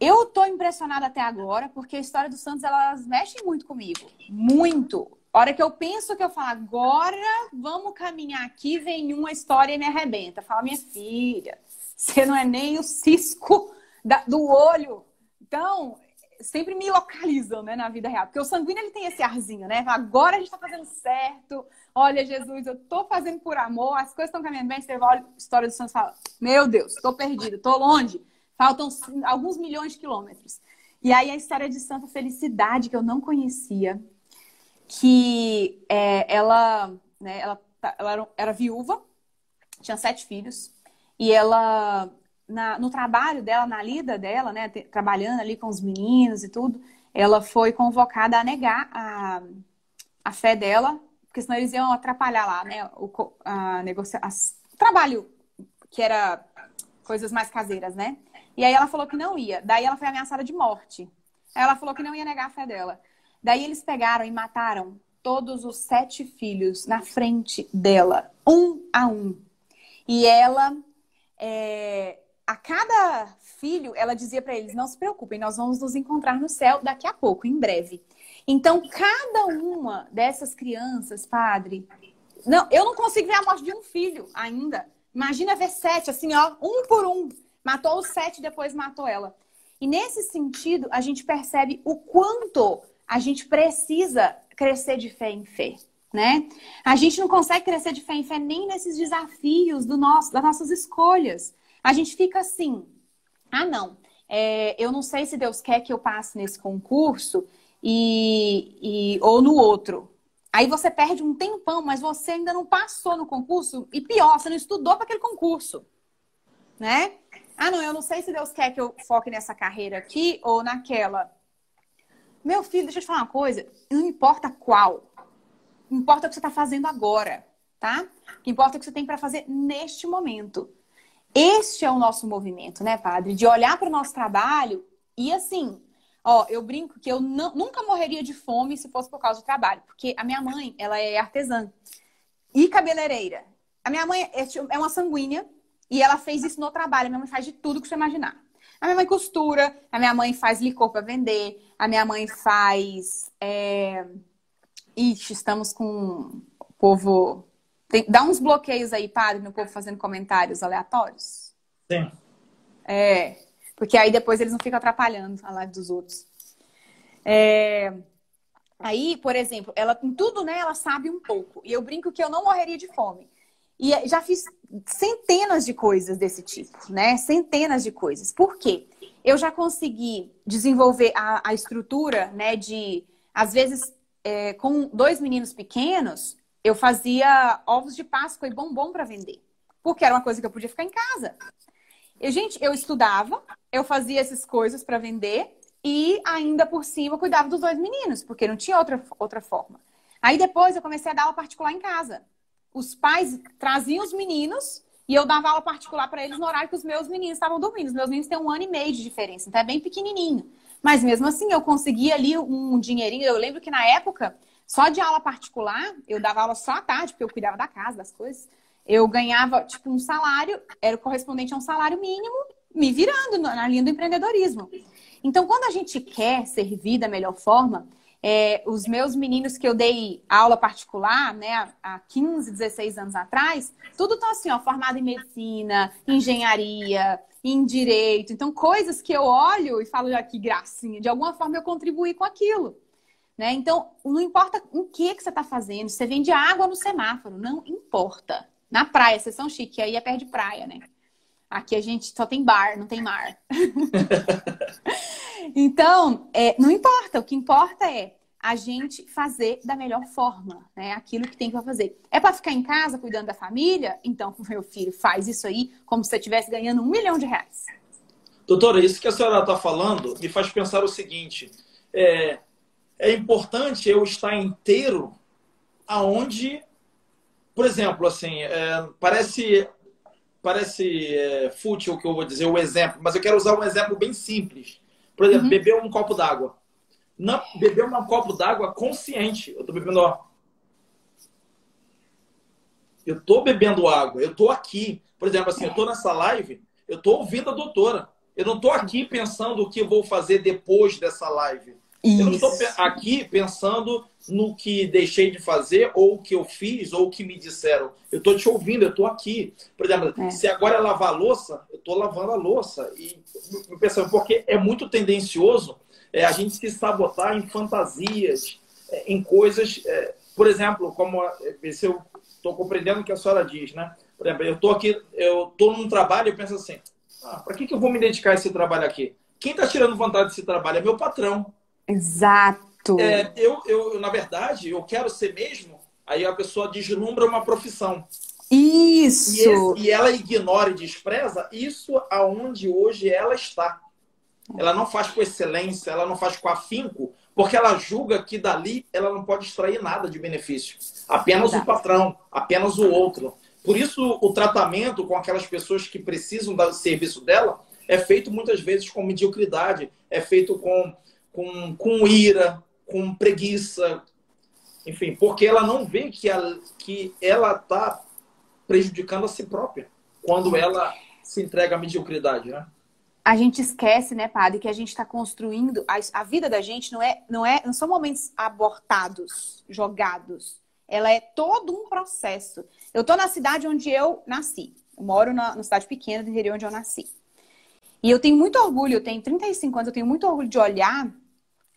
Speaker 2: Eu tô impressionada até agora, porque a história dos santos, elas mexem muito comigo. Muito. A hora que eu penso que eu falo, agora vamos caminhar aqui, vem uma história e me arrebenta. Fala, minha filha, você não é nem o cisco da, do olho. Então, sempre me localizam, né, na vida real. Porque o sanguíneo, ele tem esse arzinho, né? Agora a gente tá fazendo certo. Olha, Jesus, eu tô fazendo por amor, as coisas estão caminhando bem. Você olha a história dos santos fala, meu Deus, tô perdido, tô longe. Faltam alguns milhões de quilômetros. E aí a história de Santa Felicidade, que eu não conhecia que é, ela, né, ela, tá, ela era, era, viúva, tinha sete filhos, e ela, na, no trabalho dela, na lida dela, né, trabalhando ali com os meninos e tudo, ela foi convocada a negar a, a fé dela, porque senão eles iam atrapalhar lá, né, o a negocia, o trabalho que era coisas mais caseiras, né? E aí ela falou que não ia. Daí ela foi ameaçada de morte. Ela falou que não ia negar a fé dela. Daí eles pegaram e mataram todos os sete filhos na frente dela, um a um. E ela, é, a cada filho, ela dizia para eles: não se preocupem, nós vamos nos encontrar no céu daqui a pouco, em breve. Então, cada uma dessas crianças, padre, não, eu não consigo ver a morte de um filho ainda. Imagina ver sete, assim, ó, um por um. Matou os sete, depois matou ela. E nesse sentido, a gente percebe o quanto a gente precisa crescer de fé em fé, né? A gente não consegue crescer de fé em fé nem nesses desafios do nosso, das nossas escolhas. A gente fica assim, ah, não, é, eu não sei se Deus quer que eu passe nesse concurso e, e ou no outro. Aí você perde um tempão, mas você ainda não passou no concurso e pior, você não estudou para aquele concurso, né? Ah, não, eu não sei se Deus quer que eu foque nessa carreira aqui ou naquela. Meu filho, deixa eu te falar uma coisa. Não importa qual. Importa o que você está fazendo agora, tá? O que importa é o que você tem para fazer neste momento. Este é o nosso movimento, né, padre? De olhar para o nosso trabalho e assim, ó, eu brinco que eu não, nunca morreria de fome se fosse por causa do trabalho, porque a minha mãe, ela é artesã e cabeleireira. A minha mãe é, é uma sanguínea e ela fez isso no trabalho. A minha mãe faz de tudo que você imaginar. A minha mãe costura, a minha mãe faz licor para vender, a minha mãe faz. É... Ixi, estamos com o povo. Tem... Dá uns bloqueios aí, padre, no povo fazendo comentários aleatórios.
Speaker 1: Sim.
Speaker 2: É, porque aí depois eles não ficam atrapalhando a live dos outros. É... Aí, por exemplo, ela em tudo, né, ela sabe um pouco. E eu brinco que eu não morreria de fome. E já fiz centenas de coisas desse tipo, né? Centenas de coisas. Por quê? Eu já consegui desenvolver a, a estrutura, né? De, às vezes, é, com dois meninos pequenos, eu fazia ovos de Páscoa e bombom para vender. Porque era uma coisa que eu podia ficar em casa. E, gente, eu estudava, eu fazia essas coisas para vender e ainda por cima cuidava dos dois meninos, porque não tinha outra, outra forma. Aí depois eu comecei a dar aula particular em casa os pais traziam os meninos e eu dava aula particular para eles no horário que os meus meninos estavam dormindo. Os meus meninos têm um ano e meio de diferença, então é bem pequenininho. Mas mesmo assim, eu conseguia ali um dinheirinho. Eu lembro que na época, só de aula particular, eu dava aula só à tarde, porque eu cuidava da casa, das coisas. Eu ganhava, tipo, um salário, era correspondente a um salário mínimo, me virando na linha do empreendedorismo. Então, quando a gente quer servir da melhor forma, é, os meus meninos que eu dei aula particular, né, há 15, 16 anos atrás, tudo tá assim, ó, formado em medicina, engenharia, em direito. Então, coisas que eu olho e falo, ah, que gracinha, de alguma forma eu contribuí com aquilo. Né? Então, não importa em que, que você está fazendo, você vende água no semáforo, não importa. Na praia, vocês são chique, aí é perto de praia, né? Aqui a gente só tem bar, não tem mar. então, é, não importa. O que importa é a gente fazer da melhor forma, né? Aquilo que tem para fazer. É para ficar em casa cuidando da família? Então, meu filho, faz isso aí como se você estivesse ganhando um milhão de reais.
Speaker 1: Doutora, isso que a senhora está falando me faz pensar o seguinte: é, é importante eu estar inteiro aonde, por exemplo, assim, é, parece parece é, fútil o que eu vou dizer, o exemplo, mas eu quero usar um exemplo bem simples. Por exemplo, uhum. beber um copo d'água. Não, beber um copo d'água consciente. Eu estou bebendo, ó. Eu estou bebendo água, eu estou aqui. Por exemplo, assim, eu estou nessa live, eu estou ouvindo a doutora. Eu não estou aqui pensando o que eu vou fazer depois dessa live. Isso. Eu não estou aqui pensando no que deixei de fazer, ou o que eu fiz, ou o que me disseram. Eu estou te ouvindo, eu estou aqui. Por exemplo, é. se agora é lavar a louça, eu estou lavando a louça. E pensando, porque é muito tendencioso é, a gente se sabotar em fantasias, é, em coisas, é, por exemplo, como é, se eu estou compreendendo o que a senhora diz, né? Por exemplo, eu estou aqui, eu estou num trabalho e penso assim, ah, para que, que eu vou me dedicar a esse trabalho aqui? Quem está tirando vantagem desse trabalho é meu patrão.
Speaker 2: Exato.
Speaker 1: É, eu, eu, na verdade, eu quero ser mesmo. Aí a pessoa deslumbra uma profissão.
Speaker 2: Isso.
Speaker 1: E, esse, e ela ignora e despreza isso aonde hoje ela está. Ela não faz com excelência, ela não faz com afinco, porque ela julga que dali ela não pode extrair nada de benefício. Apenas o patrão, apenas o outro. Por isso, o tratamento com aquelas pessoas que precisam do serviço dela é feito muitas vezes com mediocridade, é feito com, com, com ira, com preguiça, enfim, porque ela não vê que ela que ela está prejudicando a si própria quando ela se entrega à mediocridade, né?
Speaker 2: A gente esquece, né, padre, que a gente está construindo a, a, vida da gente não é, não é, não são momentos abortados, jogados ela é todo um processo. Eu estou na cidade onde eu nasci. Eu moro na, na, cidade pequena do interior onde eu nasci. E eu tenho muito orgulho, eu tenho 35 anos, eu tenho muito orgulho de olhar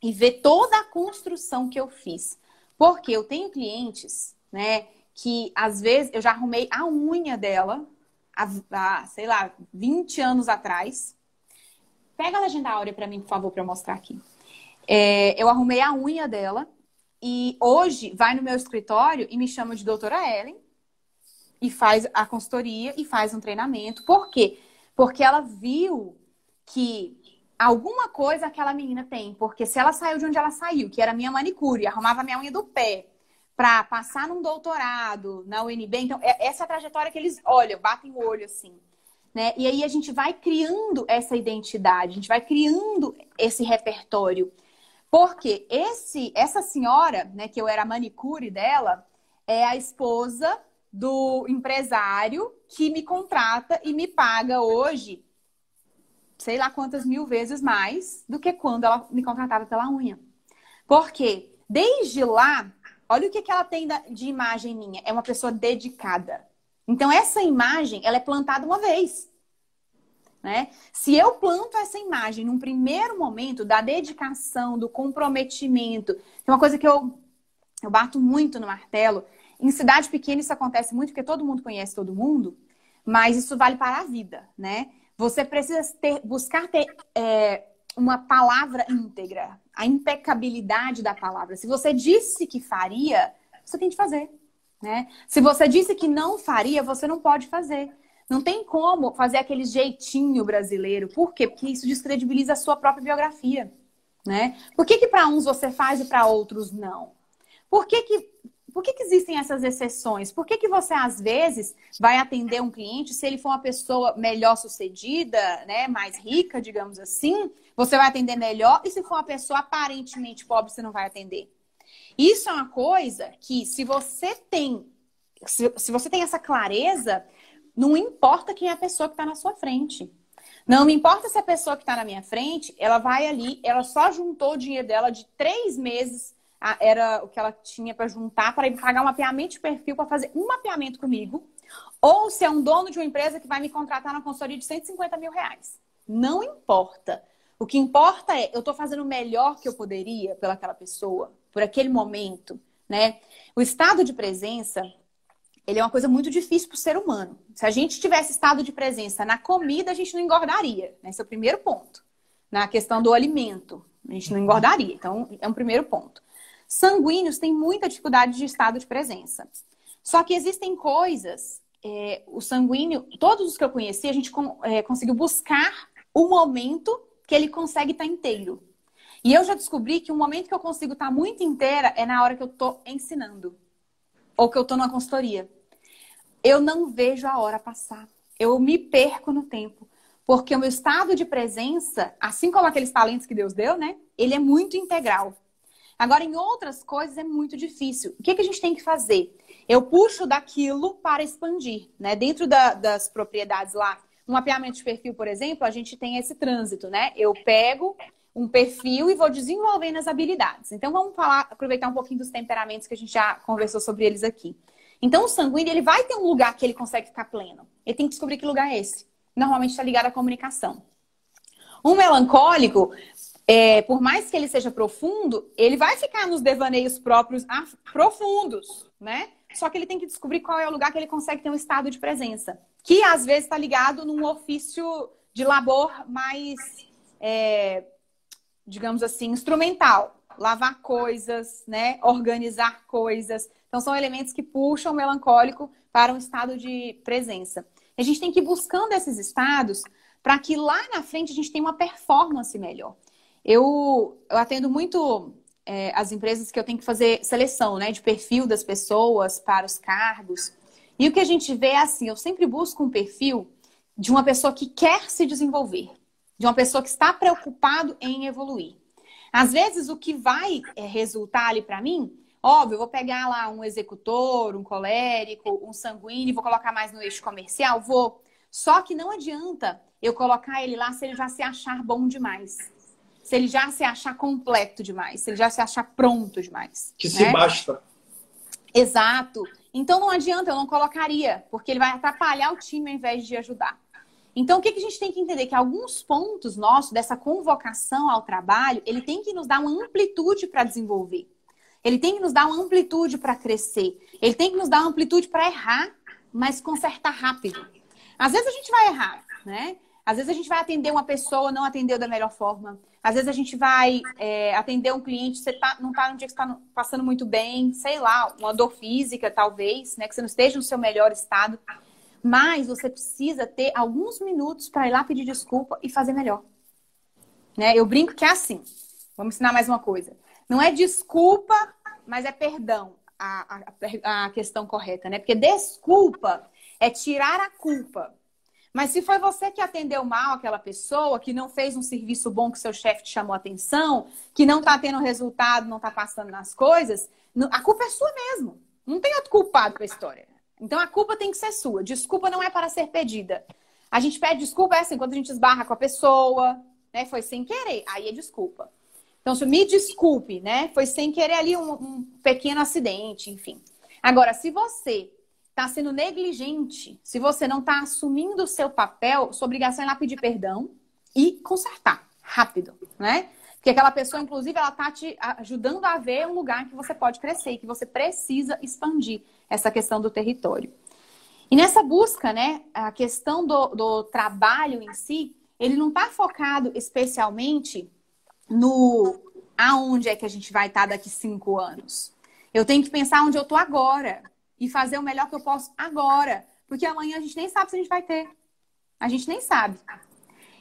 Speaker 2: e ver toda a construção que eu fiz. Porque eu tenho clientes, né, que às vezes eu já arrumei a unha dela, há, sei lá, 20 anos atrás. Pega a legenda áurea para mim, por favor, para eu mostrar aqui. É, eu arrumei a unha dela e hoje vai no meu escritório e me chama de doutora Ellen e faz a consultoria e faz um treinamento. Por quê? Porque ela viu que alguma coisa aquela menina tem. Porque se ela saiu de onde ela saiu, que era minha manicure, arrumava minha unha do pé, para passar num doutorado na UNB, então é, essa é a trajetória que eles olham, batem o olho assim. Né? E aí a gente vai criando essa identidade, a gente vai criando esse repertório. Porque esse, essa senhora, né, que eu era manicure dela, é a esposa do empresário que me contrata e me paga hoje, sei lá quantas mil vezes mais do que quando ela me contratava pela unha. Porque desde lá, olha o que, que ela tem de imagem minha. É uma pessoa dedicada. Então, essa imagem, ela é plantada uma vez. Né? Se eu planto essa imagem num primeiro momento da dedicação, do comprometimento, tem uma coisa que eu, eu bato muito no martelo. Em cidade pequena isso acontece muito porque todo mundo conhece todo mundo, mas isso vale para a vida, né? Você precisa ter, buscar ter é, uma palavra íntegra, a impecabilidade da palavra. Se você disse que faria, você tem de fazer. Né? Se você disse que não faria, você não pode fazer. Não tem como fazer aquele jeitinho brasileiro. Por quê? Porque isso descredibiliza a sua própria biografia. Né? Por que, que para uns você faz e para outros não? Por que, que, por que, que existem essas exceções? Por que, que você, às vezes, vai atender um cliente, se ele for uma pessoa melhor sucedida, né, mais rica, digamos assim, você vai atender melhor, e se for uma pessoa aparentemente pobre, você não vai atender? Isso é uma coisa que, se você tem, se, se você tem essa clareza, não importa quem é a pessoa que está na sua frente. Não me importa se a pessoa que está na minha frente, ela vai ali, ela só juntou o dinheiro dela de três meses, era o que ela tinha para juntar, para pagar um mapeamento de perfil, para fazer um mapeamento comigo. Ou se é um dono de uma empresa que vai me contratar na consultoria de 150 mil reais. Não importa. O que importa é, eu estou fazendo o melhor que eu poderia pelaquela pessoa, por aquele momento, né? O estado de presença, ele é uma coisa muito difícil para o ser humano. Se a gente tivesse estado de presença na comida, a gente não engordaria. Esse é o primeiro ponto. Na questão do alimento, a gente não engordaria. Então, é um primeiro ponto. Sanguíneos têm muita dificuldade de estado de presença. Só que existem coisas, é, o sanguíneo, todos os que eu conheci, a gente é, conseguiu buscar o momento que ele consegue estar inteiro. E eu já descobri que o momento que eu consigo estar muito inteira é na hora que eu estou ensinando. Ou que eu estou numa consultoria. Eu não vejo a hora passar. Eu me perco no tempo. Porque o meu estado de presença, assim como aqueles talentos que Deus deu, né? Ele é muito integral. Agora, em outras coisas é muito difícil. O que, que a gente tem que fazer? Eu puxo daquilo para expandir, né? Dentro da, das propriedades lá, no mapeamento de perfil, por exemplo, a gente tem esse trânsito, né? Eu pego um perfil e vou desenvolvendo as habilidades. Então, vamos falar, aproveitar um pouquinho dos temperamentos que a gente já conversou sobre eles aqui. Então, o sanguíneo, ele vai ter um lugar que ele consegue ficar pleno. Ele tem que descobrir que lugar é esse. Normalmente está ligado à comunicação. Um melancólico, é, por mais que ele seja profundo, ele vai ficar nos devaneios próprios profundos, né? Só que ele tem que descobrir qual é o lugar que ele consegue ter um estado de presença, que às vezes está ligado num ofício de labor mais, é, digamos assim, instrumental. Lavar coisas, né? Organizar coisas. Então, são elementos que puxam o melancólico para um estado de presença. A gente tem que ir buscando esses estados para que lá na frente a gente tenha uma performance melhor. Eu, eu atendo muito é, as empresas que eu tenho que fazer seleção né, de perfil das pessoas para os cargos. E o que a gente vê é assim: eu sempre busco um perfil de uma pessoa que quer se desenvolver, de uma pessoa que está preocupado em evoluir. Às vezes, o que vai é, resultar ali para mim, óbvio, eu vou pegar lá um executor, um colérico, um sanguíneo, vou colocar mais no eixo comercial, vou. Só que não adianta eu colocar ele lá se ele já se achar bom demais se ele já se achar completo demais, se ele já se achar pronto demais.
Speaker 1: Que né? se basta.
Speaker 2: Exato. Então não adianta, eu não colocaria, porque ele vai atrapalhar o time ao invés de ajudar. Então, o que, que a gente tem que entender? Que alguns pontos nossos, dessa convocação ao trabalho, ele tem que nos dar uma amplitude para desenvolver. Ele tem que nos dar uma amplitude para crescer. Ele tem que nos dar uma amplitude para errar, mas consertar rápido. Às vezes a gente vai errar, né? Às vezes a gente vai atender uma pessoa, não atendeu da melhor forma. Às vezes a gente vai é, atender um cliente, você tá, não está no dia que está passando muito bem, sei lá, uma dor física, talvez, né? Que você não esteja no seu melhor estado. Mas você precisa ter alguns minutos para ir lá pedir desculpa e fazer melhor. Né? Eu brinco que é assim. Vamos ensinar mais uma coisa. Não é desculpa, mas é perdão a, a, a questão correta, né? Porque desculpa é tirar a culpa. Mas se foi você que atendeu mal aquela pessoa, que não fez um serviço bom que seu chefe te chamou atenção, que não está tendo resultado, não está passando nas coisas, a culpa é sua mesmo. Não tem outro culpado para a história. Então a culpa tem que ser sua. Desculpa não é para ser pedida. A gente pede desculpa é assim, quando a gente esbarra com a pessoa, né? Foi sem querer, aí é desculpa. Então, se me desculpe, né? Foi sem querer ali um, um pequeno acidente, enfim. Agora, se você está sendo negligente, se você não está assumindo o seu papel, sua obrigação é lá pedir perdão e consertar rápido, né? Porque aquela pessoa, inclusive, ela está te ajudando a ver um lugar que você pode crescer e que você precisa expandir essa questão do território. E nessa busca, né, a questão do, do trabalho em si, ele não está focado especialmente no aonde é que a gente vai estar tá daqui cinco anos. Eu tenho que pensar onde eu estou agora e fazer o melhor que eu posso agora. Porque amanhã a gente nem sabe se a gente vai ter. A gente nem sabe.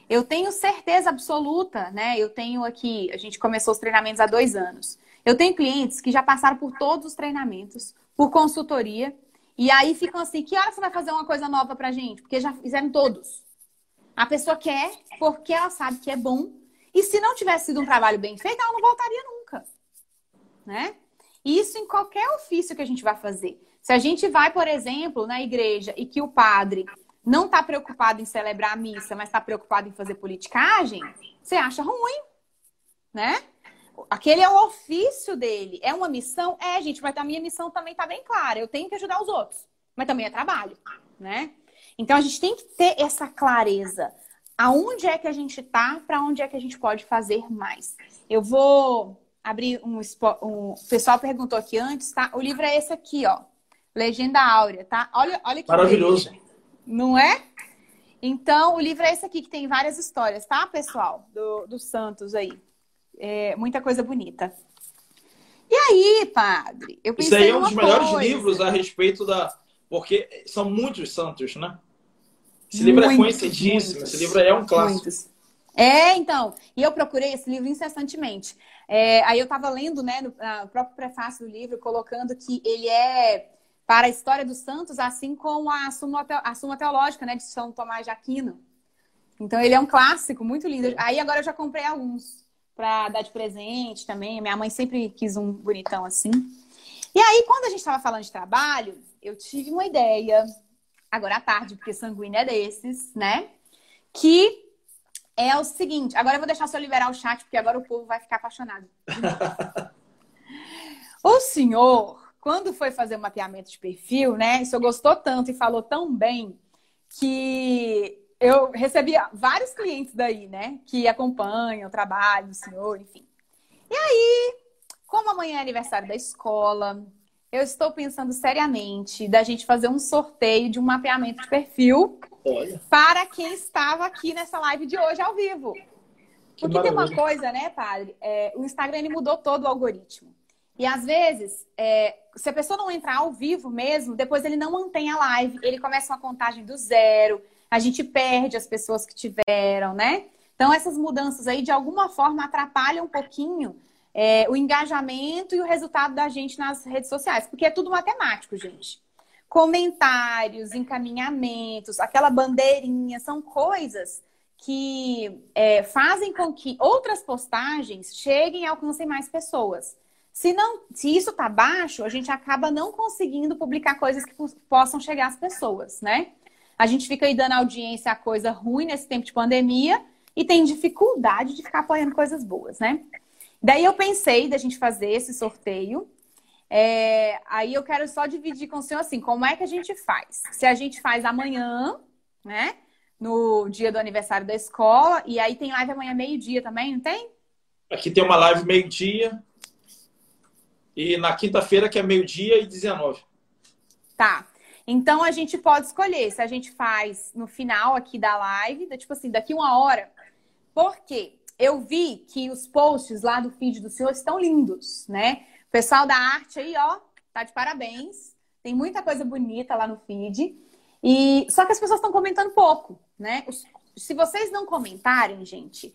Speaker 2: Eu tenho certeza absoluta, né? Eu tenho aqui, a gente começou os treinamentos há dois anos. Eu tenho clientes que já passaram por todos os treinamentos, por consultoria, e aí ficam assim: que hora você vai fazer uma coisa nova pra gente? Porque já fizeram todos. A pessoa quer porque ela sabe que é bom. E se não tivesse sido um trabalho bem feito, ela não voltaria nunca. Né? E isso em qualquer ofício que a gente vai fazer. Se a gente vai, por exemplo, na igreja e que o padre não está preocupado em celebrar a missa, mas está preocupado em fazer politicagem, você acha ruim, né? Aquele é o ofício dele. É uma missão? É, gente, mas a minha missão também está bem clara. Eu tenho que ajudar os outros. Mas também é trabalho, né? Então a gente tem que ter essa clareza. Aonde é que a gente está, para onde é que a gente pode fazer mais. Eu vou abrir um, um. O pessoal perguntou aqui antes, tá? O livro é esse aqui, ó. Legenda Áurea, tá? Olha, olha que
Speaker 1: Maravilhoso. Beleza.
Speaker 2: Não é? Então, o livro é esse aqui, que tem várias histórias, tá, pessoal? Do, do Santos aí. É, muita coisa bonita. E aí, padre?
Speaker 1: Eu pensei Isso aí é um dos melhores coisa. livros a respeito da. Porque são muitos santos, né? Esse muitos, livro é conhecidíssimo. Muitos, Esse livro é um clássico. Muitos.
Speaker 2: É, então. E eu procurei esse livro incessantemente. É, aí eu estava lendo, né, no, no, próprio prefácio do livro, colocando que ele é para a história dos santos, assim como a Suma, a Teológica, né, de São Tomás de Aquino. Então ele é um clássico, muito lindo. Aí agora eu já comprei alguns para dar de presente também. Minha mãe sempre quis um bonitão assim. E aí, quando a gente estava falando de trabalho, eu tive uma ideia, agora à tarde, porque sanguíneo é desses, né? Que é o seguinte. Agora eu vou deixar só liberar o chat, porque agora o povo vai ficar apaixonado. o senhor, quando foi fazer o mapeamento de perfil, né? O senhor gostou tanto e falou tão bem que eu recebi vários clientes daí, né? Que acompanham o trabalho do senhor, enfim. E aí, como amanhã é aniversário da escola, eu estou pensando seriamente da gente fazer um sorteio de um mapeamento de perfil Olha. para quem estava aqui nessa live de hoje ao vivo. Que Porque tem uma coisa, né, padre? É, o Instagram mudou todo o algoritmo. E às vezes, é, se a pessoa não entrar ao vivo mesmo, depois ele não mantém a live, ele começa uma contagem do zero, a gente perde as pessoas que tiveram, né? Então, essas mudanças aí, de alguma forma, atrapalham um pouquinho é, o engajamento e o resultado da gente nas redes sociais, porque é tudo matemático, gente. Comentários, encaminhamentos, aquela bandeirinha, são coisas que é, fazem com que outras postagens cheguem e alcancem mais pessoas. Se, não, se isso está baixo, a gente acaba não conseguindo publicar coisas que possam chegar às pessoas, né? A gente fica aí dando audiência a coisa ruim nesse tempo de pandemia e tem dificuldade de ficar apoiando coisas boas, né? Daí eu pensei da gente fazer esse sorteio. É, aí eu quero só dividir com o senhor assim, como é que a gente faz? Se a gente faz amanhã, né? No dia do aniversário da escola, e aí tem live amanhã meio-dia também, não tem?
Speaker 1: Aqui tem uma live meio-dia. E na quinta-feira, que é meio-dia e 19.
Speaker 2: Tá. Então a gente pode escolher se a gente faz no final aqui da live, tipo assim, daqui uma hora. Por quê? eu vi que os posts lá do feed do senhor estão lindos, né? O pessoal da arte aí, ó, tá de parabéns. Tem muita coisa bonita lá no feed. E só que as pessoas estão comentando pouco, né? Se vocês não comentarem, gente,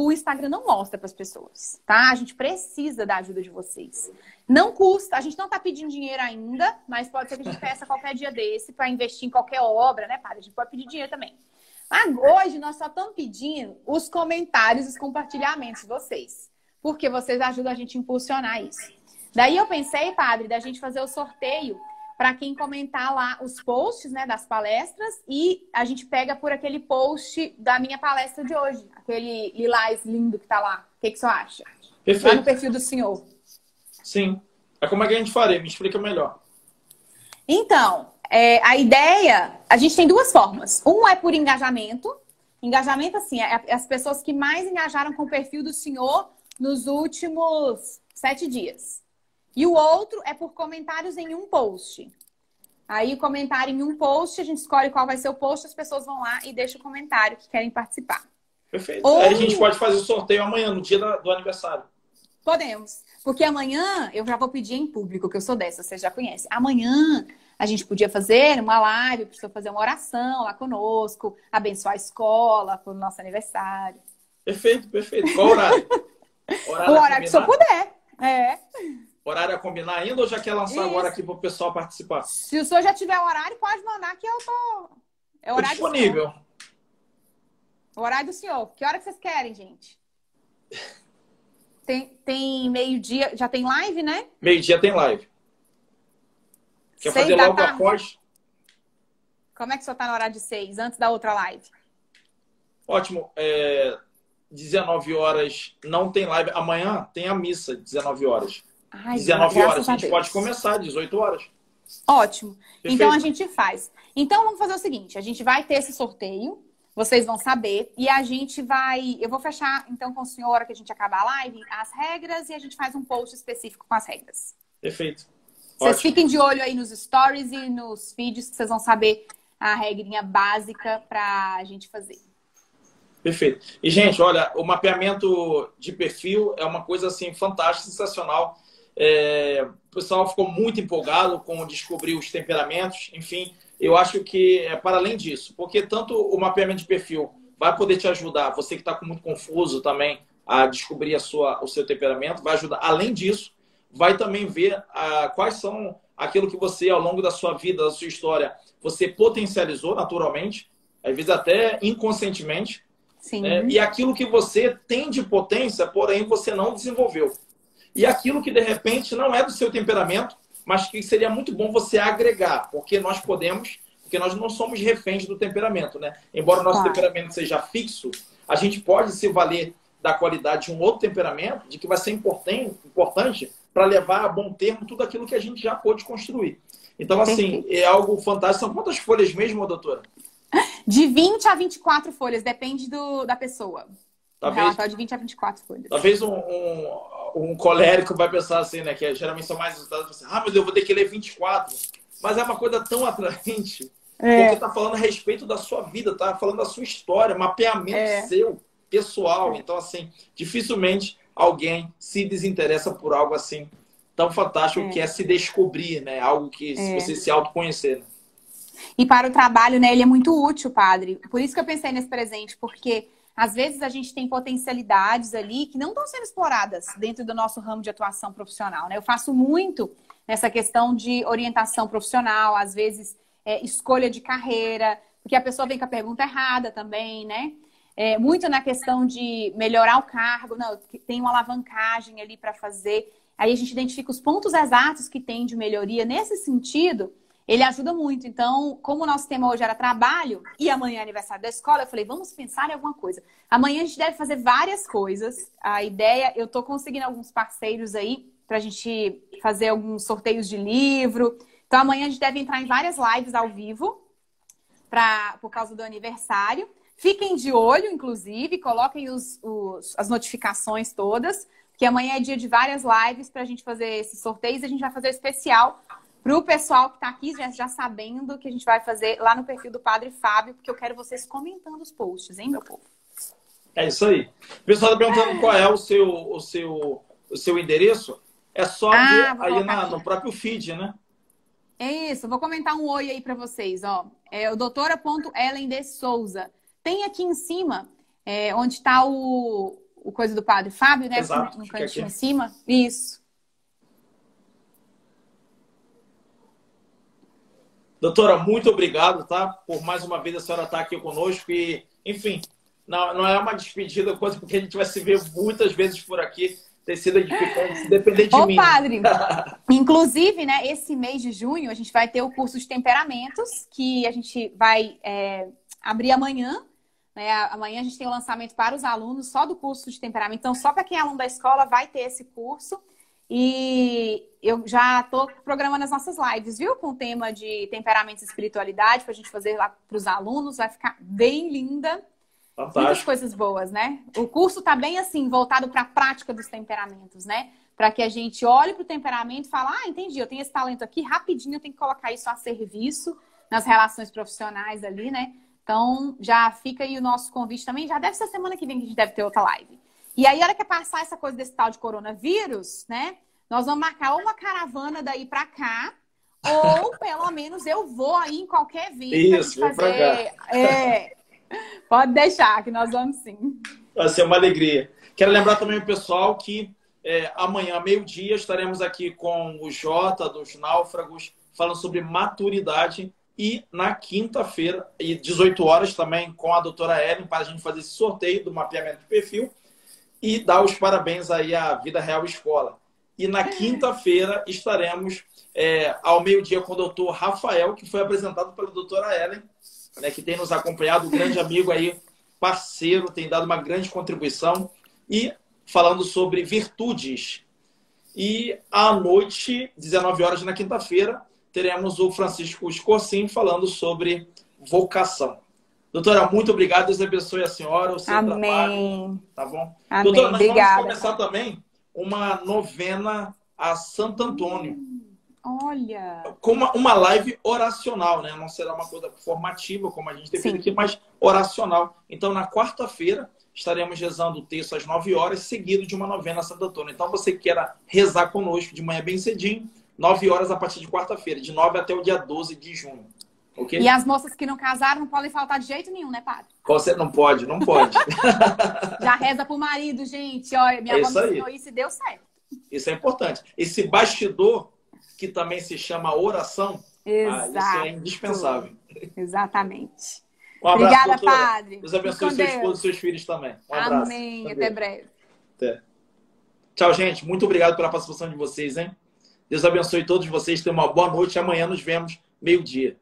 Speaker 2: o Instagram não mostra para as pessoas, tá? A gente precisa da ajuda de vocês. Não custa, a gente não tá pedindo dinheiro ainda, mas pode ser que a gente peça qualquer dia desse para investir em qualquer obra, né, padre? A gente pode pedir dinheiro também. Hoje nós só estamos pedindo os comentários, os compartilhamentos de vocês. Porque vocês ajudam a gente a impulsionar isso. Daí eu pensei, padre, da gente fazer o sorteio para quem comentar lá os posts né, das palestras e a gente pega por aquele post da minha palestra de hoje, aquele lilás lindo que está lá. O que, que você acha?
Speaker 1: Perfeito. Lá
Speaker 2: no perfil do senhor.
Speaker 1: Sim. É como é que a gente faria? Me explica melhor.
Speaker 2: Então, é, a ideia, a gente tem duas formas. Um é por engajamento. Engajamento, assim, é as pessoas que mais engajaram com o perfil do senhor nos últimos sete dias. E o outro é por comentários em um post. Aí, comentário em um post, a gente escolhe qual vai ser o post, as pessoas vão lá e deixam o comentário que querem participar.
Speaker 1: Perfeito. Ou... Aí a gente pode fazer o sorteio amanhã, no dia do aniversário.
Speaker 2: Podemos. Porque amanhã eu já vou pedir em público, que eu sou dessa, vocês já conhecem. Amanhã a gente podia fazer uma live, precisa fazer uma oração lá conosco, abençoar a escola para o nosso aniversário.
Speaker 1: Perfeito, perfeito. Qual horário?
Speaker 2: horário o horário que eu puder. É.
Speaker 1: Horário a combinar ainda ou já quer lançar Isso. agora aqui para o pessoal participar?
Speaker 2: Se o senhor já tiver horário, pode mandar que eu tô.
Speaker 1: É horário disponível.
Speaker 2: O horário do senhor. Que hora que vocês querem, gente? Tem, tem meio-dia, já tem live, né?
Speaker 1: Meio-dia tem live. Quer seis fazer logo tarde? após?
Speaker 2: Como é que o senhor está na hora de seis, antes da outra live?
Speaker 1: Ótimo. É, 19 horas não tem live. Amanhã tem a missa, 19 horas. Ai, 19 horas. A, a gente pode começar, 18 horas.
Speaker 2: Ótimo. Perfeito. Então a gente faz. Então vamos fazer o seguinte: a gente vai ter esse sorteio, vocês vão saber, e a gente vai. Eu vou fechar então com o senhor, que a gente acabar a live, as regras, e a gente faz um post específico com as regras.
Speaker 1: Perfeito.
Speaker 2: Vocês Ótimo. fiquem de olho aí nos stories e nos vídeos que vocês vão saber a regrinha básica para a gente fazer.
Speaker 1: Perfeito. E, gente, olha, o mapeamento de perfil é uma coisa assim fantástica, sensacional. É, o pessoal ficou muito empolgado com descobrir os temperamentos. Enfim, eu acho que é para além disso, porque tanto o mapeamento de perfil vai poder te ajudar, você que está com muito confuso também, a descobrir a sua, o seu temperamento, vai ajudar. Além disso, vai também ver ah, quais são aquilo que você, ao longo da sua vida, da sua história, você potencializou naturalmente, às vezes até inconscientemente. Né? e aquilo que você tem de potência, porém você não desenvolveu. E aquilo que de repente não é do seu temperamento, mas que seria muito bom você agregar, porque nós podemos, porque nós não somos reféns do temperamento, né? Embora o nosso claro. temperamento seja fixo, a gente pode se valer da qualidade de um outro temperamento, de que vai ser importante, importante para levar a bom termo tudo aquilo que a gente já pôde construir. Então, assim, é algo fantástico. São quantas folhas mesmo, doutora?
Speaker 2: De 20 a 24 folhas, depende do, da pessoa. Talvez, um relatório de 20 a 24 folhas.
Speaker 1: Talvez um, um, um colérico vai pensar assim, né? Que geralmente são mais resultados. Assim, ah, mas eu vou ter que ler 24. Mas é uma coisa tão atraente. É. Porque tá falando a respeito da sua vida, tá falando da sua história, mapeamento é. seu, pessoal. Então, assim, dificilmente alguém se desinteressa por algo assim tão fantástico é. que é se descobrir, né? Algo que é. você se autoconhecer. Né?
Speaker 2: E para o trabalho, né, ele é muito útil, padre. Por isso que eu pensei nesse presente, porque às vezes a gente tem potencialidades ali que não estão sendo exploradas dentro do nosso ramo de atuação profissional, né? Eu faço muito nessa questão de orientação profissional, às vezes é, escolha de carreira, porque a pessoa vem com a pergunta errada também, né? É, muito na questão de melhorar o cargo, não, tem uma alavancagem ali para fazer. Aí a gente identifica os pontos exatos que tem de melhoria nesse sentido ele ajuda muito. Então, como o nosso tema hoje era trabalho e amanhã é aniversário da escola, eu falei, vamos pensar em alguma coisa. Amanhã a gente deve fazer várias coisas. A ideia, eu estou conseguindo alguns parceiros aí para a gente fazer alguns sorteios de livro. Então, amanhã a gente deve entrar em várias lives ao vivo pra, por causa do aniversário. Fiquem de olho, inclusive, coloquem os, os, as notificações todas, que amanhã é dia de várias lives para a gente fazer esses sorteios. A gente vai fazer o especial para o pessoal que está aqui já, já sabendo que a gente vai fazer lá no perfil do Padre Fábio, porque eu quero vocês comentando os posts, hein, meu povo?
Speaker 1: É isso aí. O pessoal está perguntando qual é o seu, o seu, o seu endereço. É só ah, ver aí na, no próprio feed, né?
Speaker 2: É isso. Vou comentar um oi aí para vocês. Ó. É o doutora.ellen de Souza. Tem aqui em cima, é, onde está o, o coisa do Padre Fábio, né?
Speaker 1: Exato,
Speaker 2: no cantinho em cima. Isso.
Speaker 1: Doutora, muito obrigado, tá? Por mais uma vez a senhora estar tá aqui conosco e, enfim, não, não é uma despedida, coisa porque a gente vai se ver muitas vezes por aqui. Tem sido edificante, depender de Ô, mim.
Speaker 2: padre, inclusive, né, esse mês de junho, a gente vai ter o curso de temperamentos, que a gente vai é, abrir amanhã. Né? Amanhã a gente tem o lançamento para os alunos só do curso de temperamento. Então, só para quem é aluno da escola vai ter esse curso. E eu já estou programando as nossas lives, viu? Com o tema de temperamento e espiritualidade, para a gente fazer lá para os alunos. Vai ficar bem linda. Fantástico. Muitas coisas boas, né? O curso está bem assim, voltado para a prática dos temperamentos, né? Para que a gente olhe para o temperamento e fale, ah, entendi, eu tenho esse talento aqui, rapidinho eu tenho que colocar isso a serviço nas relações profissionais ali, né? Então, já fica aí o nosso convite também. Já deve ser semana que vem que a gente deve ter outra live. E aí, a hora que passar essa coisa desse tal de coronavírus, né? Nós vamos marcar uma caravana daí para cá, ou pelo menos eu vou aí em qualquer vídeo.
Speaker 1: Isso, fazer... pra cá.
Speaker 2: É, pode deixar, que nós vamos sim.
Speaker 1: Vai ser uma alegria. Quero lembrar também o pessoal que é, amanhã, meio-dia, estaremos aqui com o Jota dos Náufragos, falando sobre maturidade. E na quinta-feira, e 18 horas, também com a doutora Ellen, para a gente fazer esse sorteio do mapeamento de perfil e dar os parabéns aí à Vida Real Escola. E na quinta-feira estaremos é, ao meio-dia com o doutor Rafael, que foi apresentado pela doutora Ellen, né, que tem nos acompanhado, um grande amigo aí, parceiro, tem dado uma grande contribuição. E falando sobre virtudes. E à noite, 19 horas na quinta-feira, teremos o Francisco Escorcim falando sobre vocação. Doutora, muito obrigado. Deus abençoe a senhora, o seu
Speaker 2: Amém.
Speaker 1: trabalho. Tá bom?
Speaker 2: Amém.
Speaker 1: Doutora, nós
Speaker 2: Obrigada.
Speaker 1: vamos começar também uma novena a Santo Antônio.
Speaker 2: Olha!
Speaker 1: Com uma, uma live oracional, né? Não será uma coisa formativa, como a gente tem feito aqui, mas oracional. Então, na quarta-feira, estaremos rezando o texto às 9 horas, seguido de uma novena a Santo Antônio. Então, você que queira rezar conosco de manhã bem cedinho, 9 horas a partir de quarta-feira, de 9 até o dia 12 de junho.
Speaker 2: Okay? E as moças que não casaram não podem faltar de jeito nenhum, né, padre?
Speaker 1: Você não pode, não pode.
Speaker 2: Já reza pro marido, gente. Olha, minha é avó me ensinou isso e deu certo.
Speaker 1: Isso é importante. Esse bastidor, que também se chama oração, ah, isso é indispensável.
Speaker 2: Exatamente.
Speaker 1: Um abraço,
Speaker 2: Obrigada,
Speaker 1: doutora.
Speaker 2: padre.
Speaker 1: Deus abençoe seu esposo e seus filhos também. Um abraço.
Speaker 2: Amém. Até breve.
Speaker 1: Até. Tchau, gente. Muito obrigado pela participação de vocês, hein? Deus abençoe todos vocês. Tenham uma boa noite. Amanhã nos vemos, meio-dia.